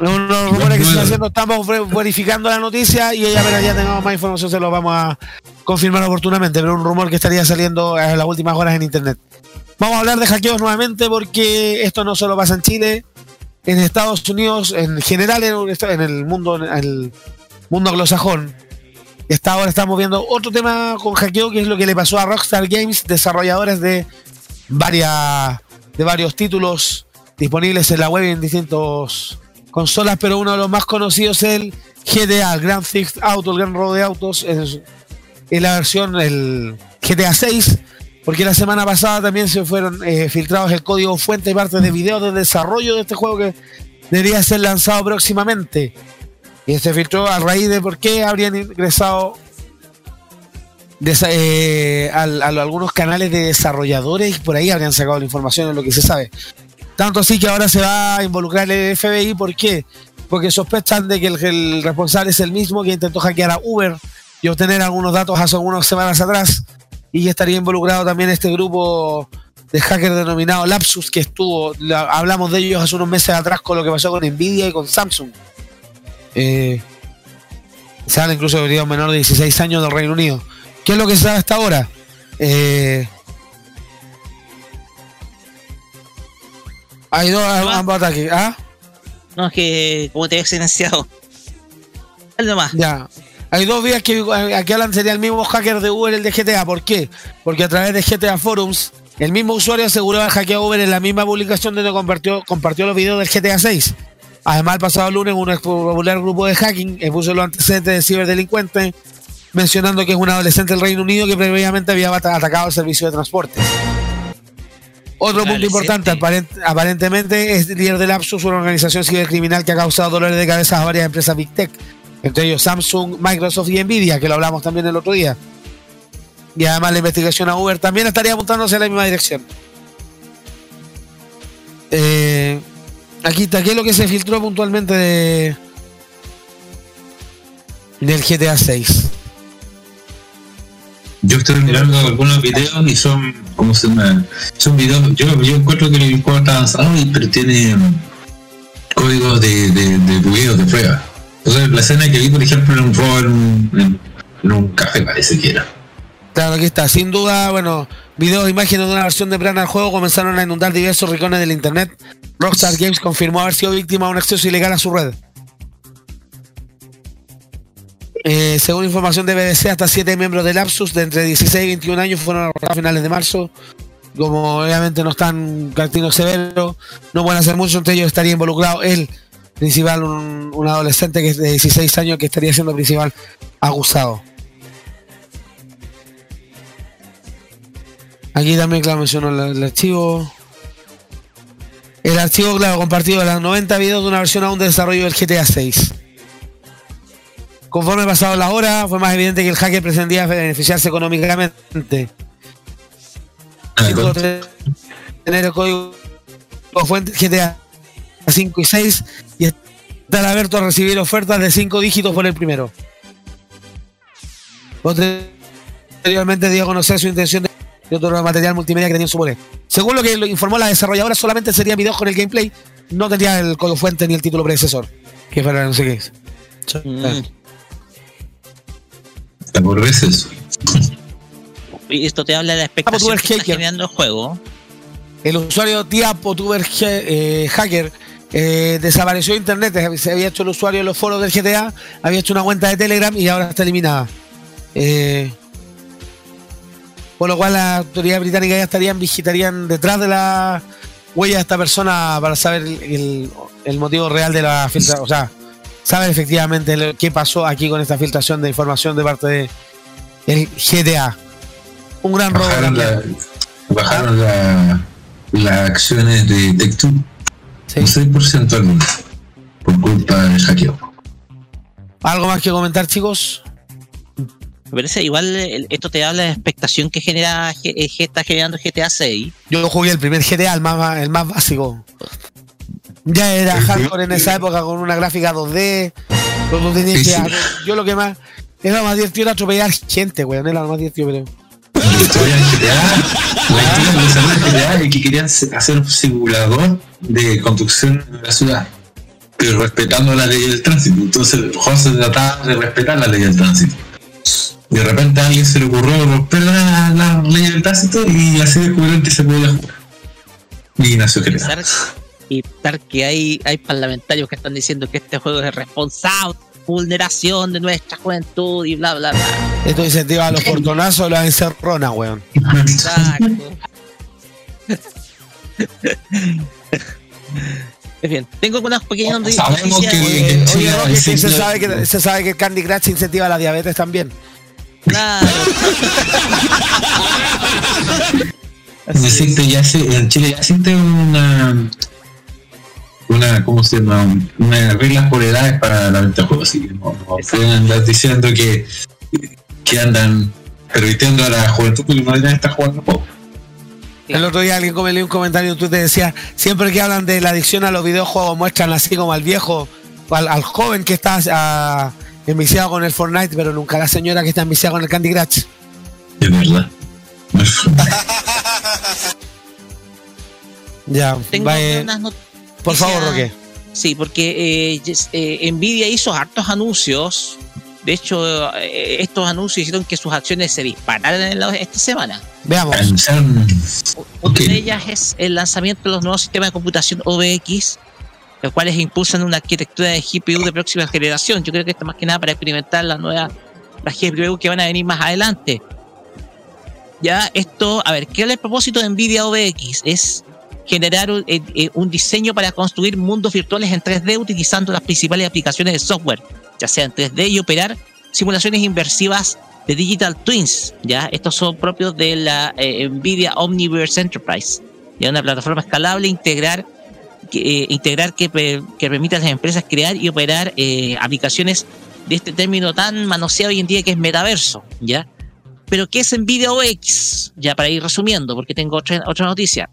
Unos rumores que se están haciendo, estamos ver- verificando la noticia y ya apenas ya tengamos más información se lo vamos a confirmar oportunamente, pero un rumor que estaría saliendo en las últimas horas en internet. Vamos a hablar de hackeos nuevamente porque esto no solo pasa en Chile, en Estados Unidos, en general en, en el mundo, en el mundo anglosajón. Está ahora estamos viendo otro tema con hackeo que es lo que le pasó a Rockstar Games, desarrolladores de varias de varios títulos disponibles en la web y en distintos consolas, pero uno de los más conocidos es el GTA, el Grand Theft Auto, el Gran Robo de Autos, es, la versión, el GTA 6, porque la semana pasada también se fueron eh, filtrados el código fuente y parte de video de desarrollo de este juego que debería ser lanzado próximamente. Y se filtró a raíz de por qué habrían ingresado eh, a, algunos canales de desarrolladores y por ahí habrían sacado la información en lo que se sabe. Tanto así que ahora se va a involucrar el FBI. ¿Por qué? Porque sospechan de que el, responsable es el mismo que intentó hackear a Uber y obtener algunos datos hace algunas semanas atrás. Y estaría involucrado también este grupo de hackers denominado Lapsus que estuvo, la- hablamos de ellos hace unos meses atrás con lo que pasó con Nvidia y con Samsung. Eh, se habla incluso de un menor de 16 años del Reino Unido. ¿Qué es lo que se sabe hasta ahora? Eh, hay dos ambos ataques. ¿Ah? No, es que como te había silenciado. Nomás. Ya. Hay dos vías que aquí hablan sería el mismo hacker de Uber, el de GTA. ¿Por qué? Porque a través de GTA Forums, el mismo usuario aseguró haber hackeado a Uber en la misma publicación donde compartió, compartió los videos del GTA 6. Además, el pasado lunes, un popular grupo de hacking expuso los antecedentes de ciberdelincuente, mencionando que es un adolescente del Reino Unido que previamente había ata- atacado el servicio de transporte. Otro punto importante, aparent- aparentemente es líder del Lapsus, una organización cibercriminal que ha causado dolores de cabeza a varias empresas Big Tech, entre ellos Samsung, Microsoft y Nvidia, que lo hablamos también el otro día. Y además la investigación a Uber también estaría apuntándose en la misma dirección. Eh, aquí está, ¿qué es lo que se filtró puntualmente de, del GTA 6? Yo estoy mirando algunos videos y son, ¿cómo se llama? Son videos, yo, yo encuentro que el juego está avanzado, y- pero tiene, códigos de, de, de bugueo, de. Entonces, la escena que vi, por ejemplo, era un robo en en, en un café, parece que era. Claro, aquí está. Sin duda, bueno, videos imágenes de una versión temprana del juego comenzaron a inundar diversos rincones del internet. Rockstar Games confirmó haber sido víctima de un acceso ilegal a su red. Eh, según información de BBC, hasta siete miembros del Lapsus de entre 16 y 21 años fueron arrestados a finales de marzo. Como obviamente no están castigo severo, no pueden hacer mucho, entre ellos estaría involucrado él, principal, un, un adolescente que es de 16 años que estaría siendo principal acusado. Aquí también, claro, mencionó el, el archivo. El archivo, claro, compartido de las 90 videos de una versión aún de desarrollo del GTA 6. Conforme pasaron las horas, fue más evidente que el hacker pretendía beneficiarse económicamente. Tener el código fuente GTA 5 y 6 y estar abierto a recibir ofertas de 5 dígitos por el primero. Posteriormente dio a conocer su intención de otro material multimedia que tenía en su poder. Según lo que lo informó la desarrolladora, solamente serían videos con el gameplay, no tendría el código fuente ni el título predecesor. Que fuera no sé qué es. Mm. ¿Te acuerdas eso? [laughs] Y esto te habla de la expectación que está generando el juego. El usuario Tiapo Tuber eh, Hacker eh, desapareció de internet. Se había hecho el usuario en los foros del GTA, había hecho una cuenta de Telegram y ahora está eliminada. Eh, por lo cual las autoridades británicas ya estarían, visitarían detrás de la huella de esta persona para saber el, motivo real de la filtración. O sea, saber efectivamente lo- qué pasó aquí con esta filtración de información de parte de el GTA. Un gran robo. Bajaron, la, bajaron la, las acciones de Tech2 Sí. un 6% al mundo por culpa del hackeo. ¿Algo más que comentar, chicos? Me parece igual el- esto te habla de la expectación que genera G- eh, está generando GTA 6. Yo jugué el primer GTA, el más, el más básico. Ya era hardcore en esa época con una gráfica 2D. Cuando tenías Sí, que-. Yo lo que más. Era lo más divertido era atropellar gente, weón. Era lo más divertido, pero. La historia del GTA, la historia del GTA es que querían hacer un simulador de conducción en la ciudad, pero respetando la ley del tránsito. Entonces el juego se trataba de respetar la ley del tránsito. De repente a alguien se le ocurrió romper la, la ley del tránsito y así descubrieron que se podía jugar. Y nació. Pensar, y pensar que hay, hay parlamentarios que están diciendo que este juego es responsable, vulneración de nuestra juventud y bla, bla, bla. Esto incentiva a los portonazos, las encerronas, weón. Exacto. [laughs] [laughs] Es bien, tengo unas pequeñas Sabemos noticias. que- eh, Oye, Sí, Roque, sí, que se, sabe que, se sabe que el Candy Crush incentiva la diabetes también. claro. [laughs] Existe, ya se- en Chile ya existe una una ¿cómo se llama? una reglas por edades para la venta de juegos así que no, no pueden andar diciendo que que andan permitiendo a la juventud porque no deberían estar jugando juegos El otro día alguien me leí un comentario en Twitter decía, siempre que hablan de la adicción a los videojuegos muestran así como al viejo, al, al joven que está ah, enviciado con el Fortnite, pero nunca a la señora que está enviciada con el Candy Crush. es verdad [laughs] Ya, Tengo vaya- unas noticias. por favor, Roque. Sí, porque eh, eh, Nvidia hizo hartos anuncios. De hecho, eh, estos anuncios hicieron que sus acciones se dispararan en la- esta semana. Veamos. Anunciaron Una Ok. de ellas es el lanzamiento de los nuevos sistemas de computación OVX, los cuales impulsan una arquitectura de GPU de próxima generación. Yo creo que esto más que nada para experimentar las nuevas GPU que van a venir más adelante. Ya esto, a ver, ¿qué es el propósito de NVIDIA OVX? Es generar un, eh, eh, un diseño para construir mundos virtuales en 3D utilizando las principales aplicaciones de software, ya sea en 3D y operar simulaciones inversivas de Digital Twins. Ya estos son propios de la eh, Nvidia Omniverse Enterprise, ya una plataforma escalable integrar que, eh, integrar que, que permite a las empresas crear y operar eh, aplicaciones de este término tan manoseado hoy en día que es metaverso, ¿ya? Pero ¿qué es NVIDIA OX? Ya para ir resumiendo, porque tengo otra, otra noticia.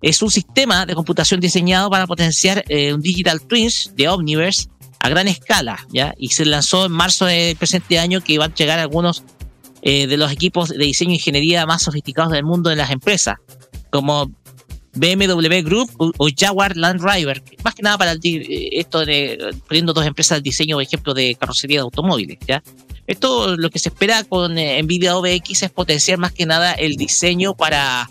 Es un sistema de computación diseñado para potenciar eh, un Digital Twins de Omniverse a gran escala, ¿ya? Y se lanzó en marzo del presente año que van a llegar algunos eh, de los equipos de diseño e ingeniería más sofisticados del mundo de las empresas, como BMW Group o, Jaguar Land Rover, más que nada para el eh, esto de poniendo dos empresas al diseño, por ejemplo, de carrocería de automóviles, ¿ya? Esto lo que se espera con eh, Nvidia OBX es potenciar más que nada el diseño para,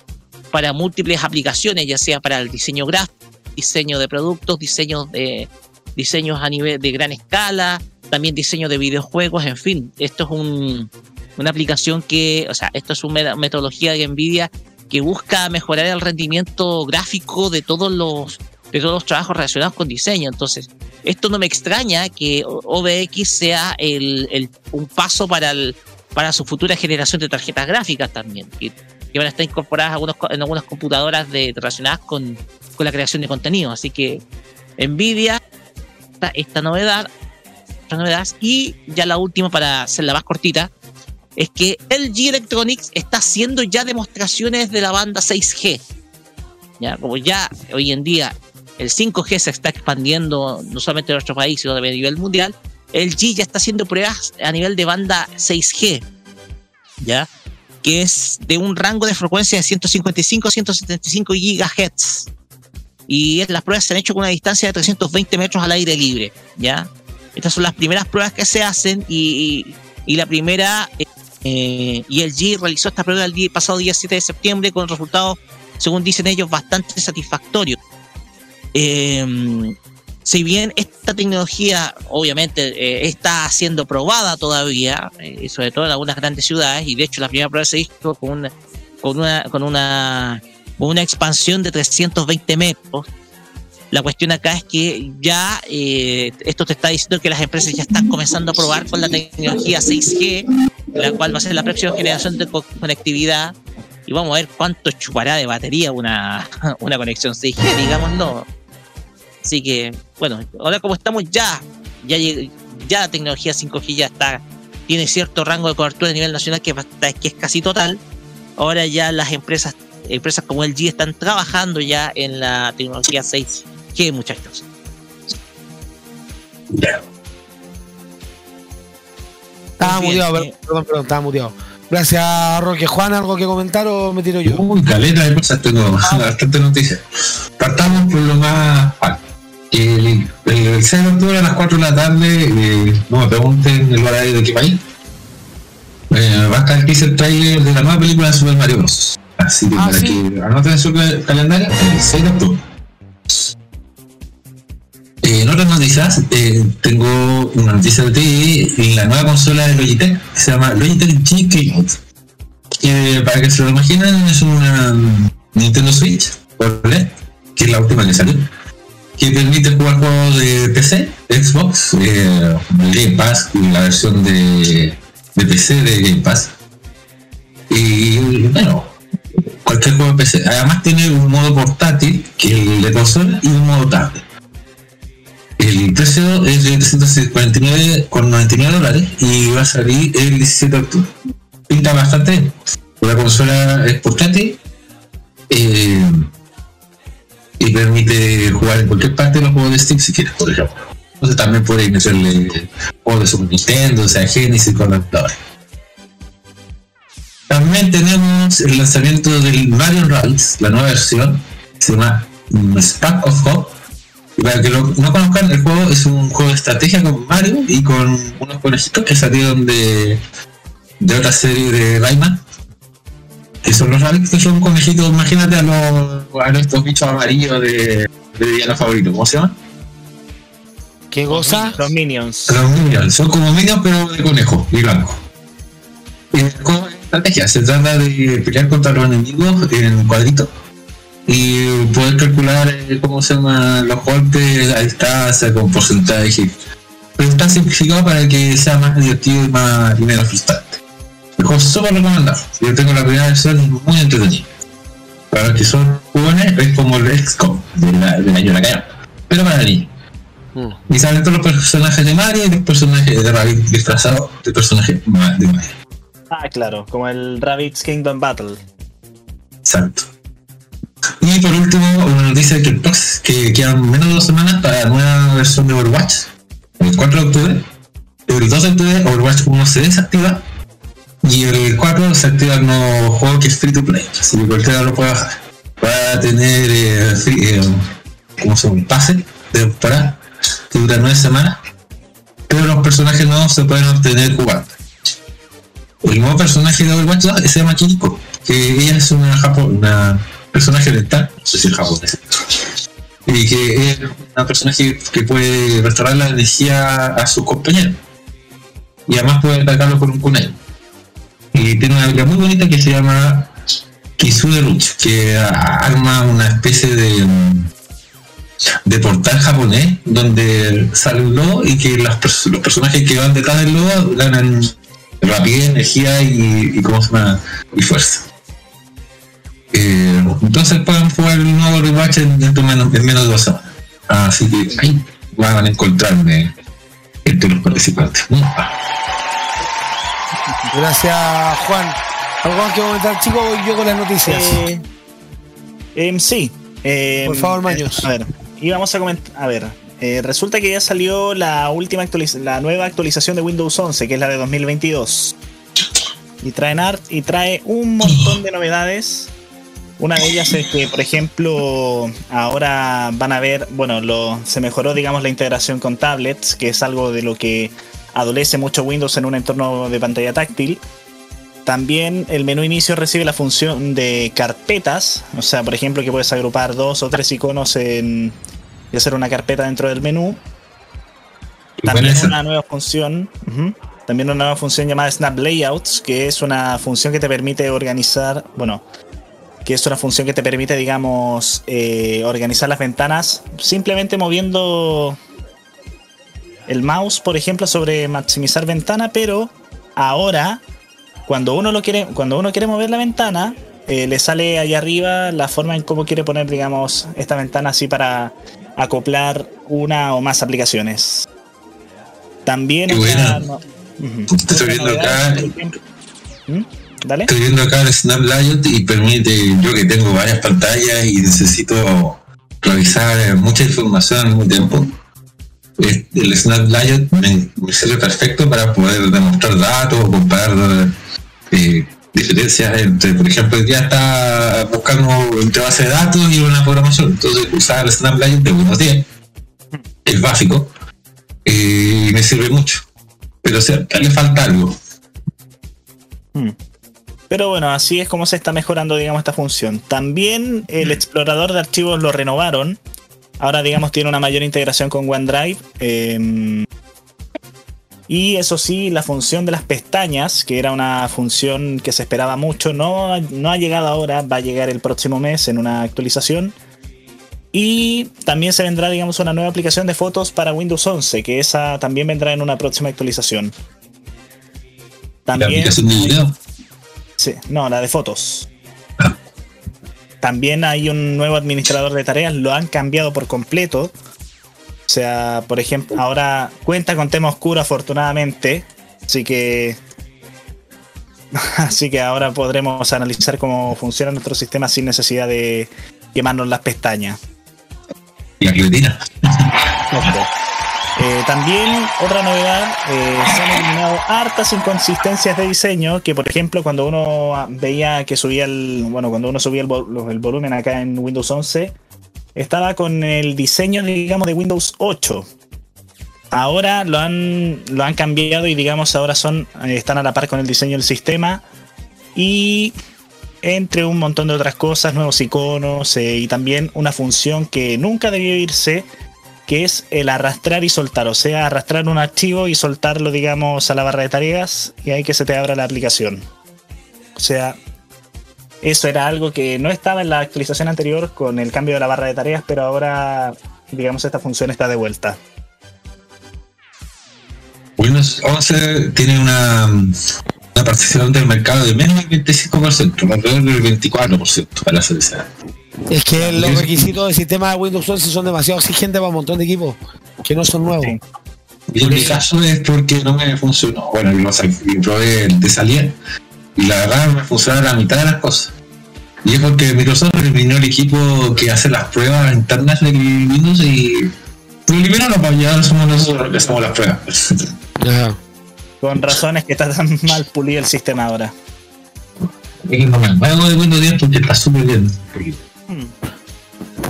para múltiples aplicaciones, ya sea para el diseño gráfico, diseño de productos, diseño de diseños a nivel de gran escala, también diseño de videojuegos, en fin, esto es un, una aplicación que, o sea, esto es una metodología de Nvidia que busca mejorar el rendimiento gráfico de todos los de todos los trabajos relacionados con diseño. Entonces, esto no me extraña que OBX sea el, el- un paso para el, para su futura generación de tarjetas gráficas también, que, que van a estar incorporadas algunos en algunas computadoras de, relacionadas con, con la creación de contenido. Así que Nvidia, esta, novedad, esta novedad, y ya la última para hacer la más cortita, es que LG Electronics está haciendo ya demostraciones de la banda 6G. Ya, como ya hoy en día el 5G se está expandiendo no solamente en nuestro país, sino también a nivel mundial, LG ya está haciendo pruebas a nivel de banda 6G, ¿ya? Que es de un rango de frecuencia de 155 a 175 GHz. Y las pruebas se han hecho con una distancia de 320 metros al aire libre, ¿ya? Estas son las primeras pruebas que se hacen y, y- la primera, eh, eh, y LG realizó esta prueba el día, pasado día 7 de septiembre con resultados, según dicen ellos, bastante satisfactorios. Eh, si bien esta tecnología obviamente eh, está siendo probada todavía, eh, sobre todo en algunas grandes ciudades, y de hecho la primera prueba se hizo con una, con una, con una, una expansión de 320 metros. La cuestión acá es que ya eh, esto te está diciendo que las empresas ya están comenzando a probar con la tecnología 6G, la cual va a ser la próxima generación de co- conectividad. Y vamos a ver cuánto chupará de batería una, [laughs] una conexión 6G, digámoslo. Así que, bueno, ahora como estamos ya, ya, ya la tecnología 5G ya está, tiene cierto rango de cobertura a nivel nacional que, que es casi total. Ahora ya las empresas, empresas como LG están trabajando ya en la tecnología 6G, muchachos. Estaba bien, muteado, eh. perdón, perdón, estaba muteado. Gracias, Roque. Juan, ¿algo que comentar o me tiro yo? Uy, caleta de cosas tengo, [laughs] bastante noticias. Partamos por lo más fácil. El, el, el 6 de octubre a las 4 de la tarde, eh, no me pregunten el horario de qué país, eh, va a estar el teaser trailer de la nueva película de Super Mario Bros. Así que Ah, para sí. que anoten en su ca- calendario, el 6 de octubre. Eh, en otras noticias, eh, tengo una noticia de ti en la nueva consola de Logitech que se llama Logitech G Keynote. Que para que se lo imaginen, es una Nintendo Switch OLED, que es la última que salió, que permite jugar juegos de PC, Xbox, eh, el Game Pass, y la versión de, de PC de Game Pass. Y bueno, cualquier juego. Además tiene un modo portátil, que es el de consola, y un modo tablet. El precio es de 349,99 dólares y va a salir el 17 de octubre. Pinta bastante. La consola es portátil eh, y permite jugar en cualquier parte de los juegos de Steam si quieres, por ejemplo. Entonces también puedes meterle juegos de Super Nintendo, o sea, Genesis con la. También tenemos el lanzamiento del Mario Rabbids, la nueva versión, que se llama Spark of Hope. Y para que lo, no conozcan, el juego es un juego de estrategia con Mario y con unos conejitos que salieron de, de otra serie de Rayman. Que son los Rabbids, que son conejitos, imagínate a los a estos bichos amarillos de, de Diana Favorito, ¿cómo se llama? ¿Qué cosa? Los Minions. Los Minions, son como Minions pero de conejo y blanco. Y el juego estrategia, se trata de pelear contra los enemigos en cuadritos y poder calcular eh, cómo se llaman los golpes a distancia con porcentaje. Pero está simplificado para que sea más divertido y más menos frustrante. Es súper recomendado. Yo tengo la primera versión muy entretenido. Para los que son jóvenes es como el XCOM de la- del año de la calle. Pero para niños. Mm. Y salen todos los personajes de Mario y los personajes de Rabbit disfrazados de personajes de Mario. Ah, claro, como el Rabbids Kingdom Battle. Exacto. Y por último, una noticia que, que quedan menos de dos semanas para la nueva versión de Overwatch. El 4 de octubre. El 2 de octubre Overwatch 1 se desactiva. Y el 4 se activa el nuevo juego que es free to play. Así que cualquiera lo puede bajar. va a tener eh, eh, ¿cómo se llama? un pase de temporada que dura nueve semanas, pero los personajes nuevos se pueden obtener jugando. El nuevo personaje de Overwatch 2 se llama Kinko, que ella es una, japo- una personaje oriental, no sé si es japonés, y que es una personaje que puede restaurar la energía a sus compañeros y además puede atacarlo con un kunai. Y tiene una habilidad muy bonita que se llama Kisude Ruch, que arma una especie de, de portal japonés donde sale un lobo y que pers- los personajes que van detrás del lobo ganan rapidez, energía y, y ¿cómo se llama? y fuerza. Eh, entonces pueden jugar el nuevo rewatch en, en menos, en menos de dos semanas. Así que ahí van a encontrarme entre los participantes. Gracias, Juan. ¿Algo más que comentar, chicos? Voy yo con las noticias. Eh, em, sí. em, Por favor, Maños. A ver, íbamos a comentar. A ver, eh, resulta que ya salió la última la nueva actualización de Windows 11, que es la de 2022. Y traen art y trae un montón de novedades. Una de ellas es que, por ejemplo, ahora van a ver, bueno, lo, se mejoró, digamos, la integración con tablets, que es algo de lo que adolece mucho Windows en un entorno de pantalla táctil. También el menú inicio recibe la función de carpetas, o sea, por ejemplo, que puedes agrupar dos o tres iconos en, y hacer una carpeta dentro del menú. También una nueva función, también una nueva función llamada Snap Layouts, que es una función que te permite organizar, bueno, que es una función que te permite, digamos, eh, organizar las ventanas simplemente moviendo el mouse, por ejemplo, sobre maximizar ventana, pero ahora cuando uno lo quiere, cuando uno quiere mover la ventana, eh, le sale allá arriba la forma en cómo quiere poner, digamos, esta ventana así para acoplar una o más aplicaciones. También Qué buena. no- Ujú. Estoy viendo acá. ¿Mm? Dale. Estoy viendo acá el Snap Layout y permite, yo que tengo varias pantallas y necesito revisar eh, mucha información al mismo tiempo. El Snap Layout me, me sirve perfecto para poder demostrar datos, comparar eh, diferencias entre, por ejemplo, el día está buscando entre base de datos y una programación. Entonces, usar el Snap Layout de Windows 10 es básico eh, y me sirve mucho. Pero o sea, le falta algo. Mm. Pero bueno, así es como se está mejorando, digamos, esta función. También el explorador de archivos lo renovaron. Ahora, digamos, tiene una mayor integración con OneDrive. eh, y eso sí, la función de las pestañas, que era una función que se esperaba mucho, no, no ha llegado ahora, va a llegar el próximo mes en una actualización. Y también se vendrá, digamos, una nueva aplicación de fotos para Windows 11, que esa también vendrá en una próxima actualización. La También, aplicación de video. Sí, no, la de fotos. También hay un nuevo administrador de tareas, lo han cambiado por completo. O sea, por ejemplo, ahora cuenta con tema oscuro afortunadamente. Así que... [laughs] Así que ahora podremos analizar cómo funciona nuestro sistema sin necesidad de quemarnos las pestañas. La guillotina. Eh, también otra novedad, eh, se han eliminado hartas inconsistencias de diseño que por ejemplo cuando uno veía que subía el, bueno, cuando uno subía el, vol- el volumen acá en Windows 11, estaba con el diseño digamos de Windows 8. Ahora lo han, lo han cambiado y digamos ahora son, eh, están a la par con el diseño del sistema y entre un montón de otras cosas, nuevos iconos eh, y también una función que nunca debió irse, que es el arrastrar y soltar, o sea, arrastrar un archivo y soltarlo, digamos, a la barra de tareas y ahí que se te abra la aplicación. O sea, eso era algo que no estaba en la actualización anterior con el cambio de la barra de tareas, pero ahora, digamos, esta función está de vuelta. Windows 11 tiene una, una participación del mercado de menos del 25%, alrededor del 24% para ser exacto. Es que los requisitos del sistema de Windows 11 son demasiado exigentes para un montón de equipos que no son nuevos. Sí. Y en mi caso es porque no me funcionó. Bueno, lo saqué, lo probé de salida y la verdad me funcionó la mitad de las cosas. Y es porque Microsoft eliminó el equipo que hace las pruebas internas de Windows y lo eliminaron para ya somos nosotros los que hacemos las pruebas. Ajá. Con razones que está tan mal pulido el sistema ahora. Y no me hago de Windows 10 porque está súper bien.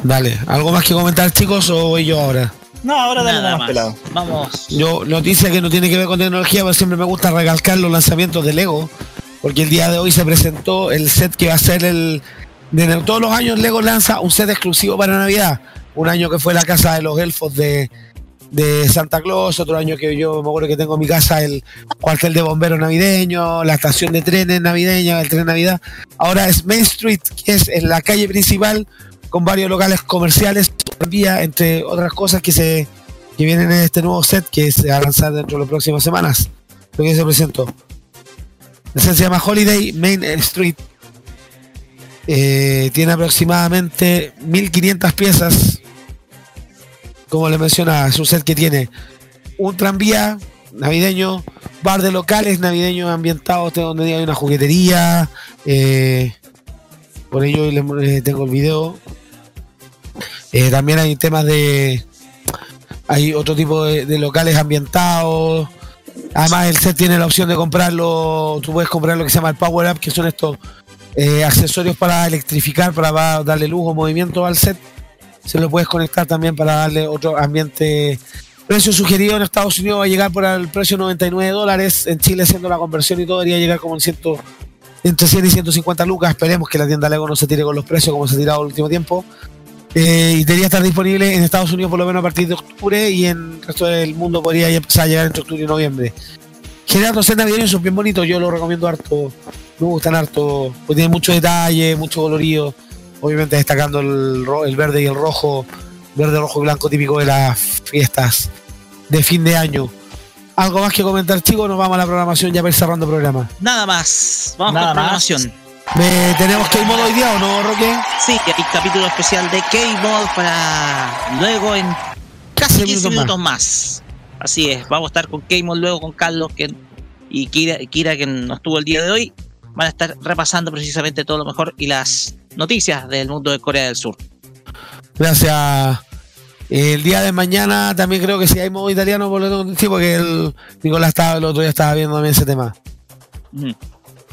Dale, ¿algo más que comentar, chicos, o voy yo ahora? No, ahora dale Nada nomás, pelado. más. Vamos. Yo, noticia que no tiene que ver con tecnología, pero siempre me gusta recalcar los lanzamientos de Lego, porque el día de hoy se presentó el set que va a ser el... De todos los años Lego lanza un set exclusivo para Navidad. Un año que fue la casa de los elfos de, Santa Claus, otro año que yo me acuerdo que tengo en mi casa el cuartel de bomberos navideño, la estación de trenes navideña, el tren Navidad. Ahora es Main Street, que es la calle principal, con varios locales comerciales, entre otras cosas que se que vienen en este nuevo set que se va a lanzar dentro de las próximas semanas. Lo que se presentó. Set se llama Holiday Main Street. Eh, tiene aproximadamente 1500 piezas. Como le mencionaba, es un set que tiene un tranvía navideño, bar de locales navideños ambientados donde hay una juguetería. eh, por ello le- eh, tengo el video. Eh, también hay temas de. Hay otro tipo de locales ambientados. Además, el set tiene la opción de comprarlo. Tú puedes comprar lo que se llama el Power Up, que son estos eh, accesorios para electrificar, para darle luz o movimiento al set. Se lo puedes conectar también para darle otro ambiente. Precio sugerido en Estados Unidos va a llegar por el precio de 99 dólares. En Chile, haciendo la conversión y todo, debería llegar como en 100, entre 100 y 150 lucas. Esperemos que la tienda Lego no se tire con los precios como se ha tirado el último tiempo. Eh, y debería estar disponible en Estados Unidos por lo menos a partir de octubre y en el resto del mundo podría ya empezar a llegar entre octubre y noviembre. General los set navideños son bien bonitos, yo lo recomiendo harto, me gustan harto, pues tienen mucho detalle, mucho colorido, obviamente destacando el, ro- el verde y el rojo, verde, rojo y blanco típico de las fiestas de fin de año. ¿Algo más que comentar chicos? Nos vamos a la programación ya para ir cerrando el programa. Nada más. Vamos Nada con más. programación. ¿Tenemos modo hoy día o no, Roque? Sí, hay capítulo especial de K-Mod para luego en casi 15 minutos más. Así es, vamos a estar con K-Mod luego con Carlos que, y Kira, Kira que nos estuvo el día de hoy. Van a estar repasando precisamente todo lo mejor y las noticias del mundo de Corea del Sur. Gracias. El día de mañana también creo que si hay modo italiano, por lo tanto, sí, porque el Nicolás estaba el otro día estaba viendo también ese tema. Ujú.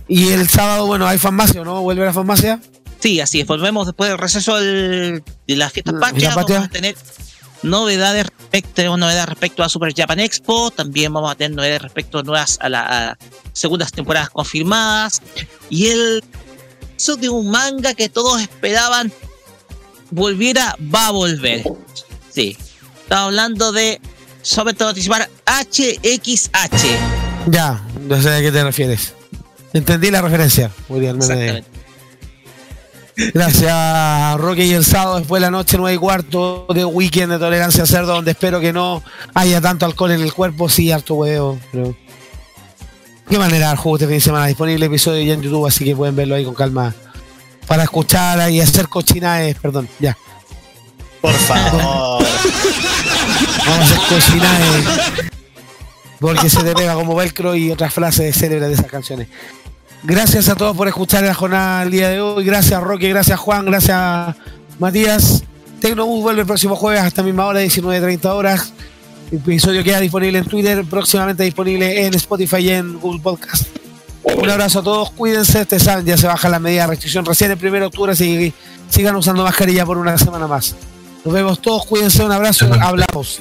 Y el sábado, bueno, hay farmacia, ¿o ¿no? ¿Vuelve la farmacia? Sí, así es. Volvemos después del receso del- de las fiestas La patrias. Vamos a tener novedades respecto, novedades respecto a Super Japan Expo. También vamos a tener novedades respecto a nuevas a las a segundas temporadas confirmadas. Y el eso de un manga que todos esperaban volviera, va a volver. Sí. Estamos hablando de sobre todo anticipar HXH. Ya, no sé a qué te refieres. Entendí la referencia. Exactamente. Gracias, Roque. Y el sábado, después de la noche, 9 y cuarto de weekend de tolerancia cerdo, donde espero que no haya tanto alcohol en el cuerpo. Sí, harto huevo. Pero... Qué manera el juego este fin de semana. Disponible episodio ya en YouTube, así que pueden verlo ahí con calma. Para escuchar y hacer cochinadas. Perdón, ya. Por favor. Vamos a hacer cochinadas. Porque se te pega como velcro y otras frases célebres de esas canciones. Gracias a todos por escuchar la jornada del día de hoy. Gracias Roque, gracias Juan, gracias Matías. Tecnobus vuelve el próximo jueves a esta misma hora, 19.30 horas. El episodio queda disponible en Twitter, próximamente disponible en Spotify y en Google Podcast. Un abrazo a todos, cuídense, ustedes saben, ya se baja la medida de restricción recién el 1 de octubre, así que sigan usando mascarilla por una semana más. Nos vemos todos, cuídense, un abrazo, hablamos.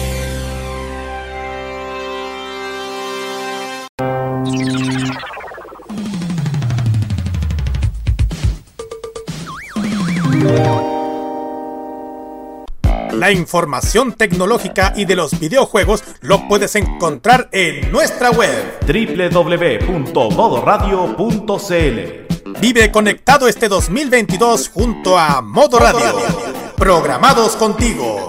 La información tecnológica y de los videojuegos lo puedes encontrar en nuestra web. www.modoradio.cl Vive conectado este 2022 junto a Modo Radio. Programados contigo.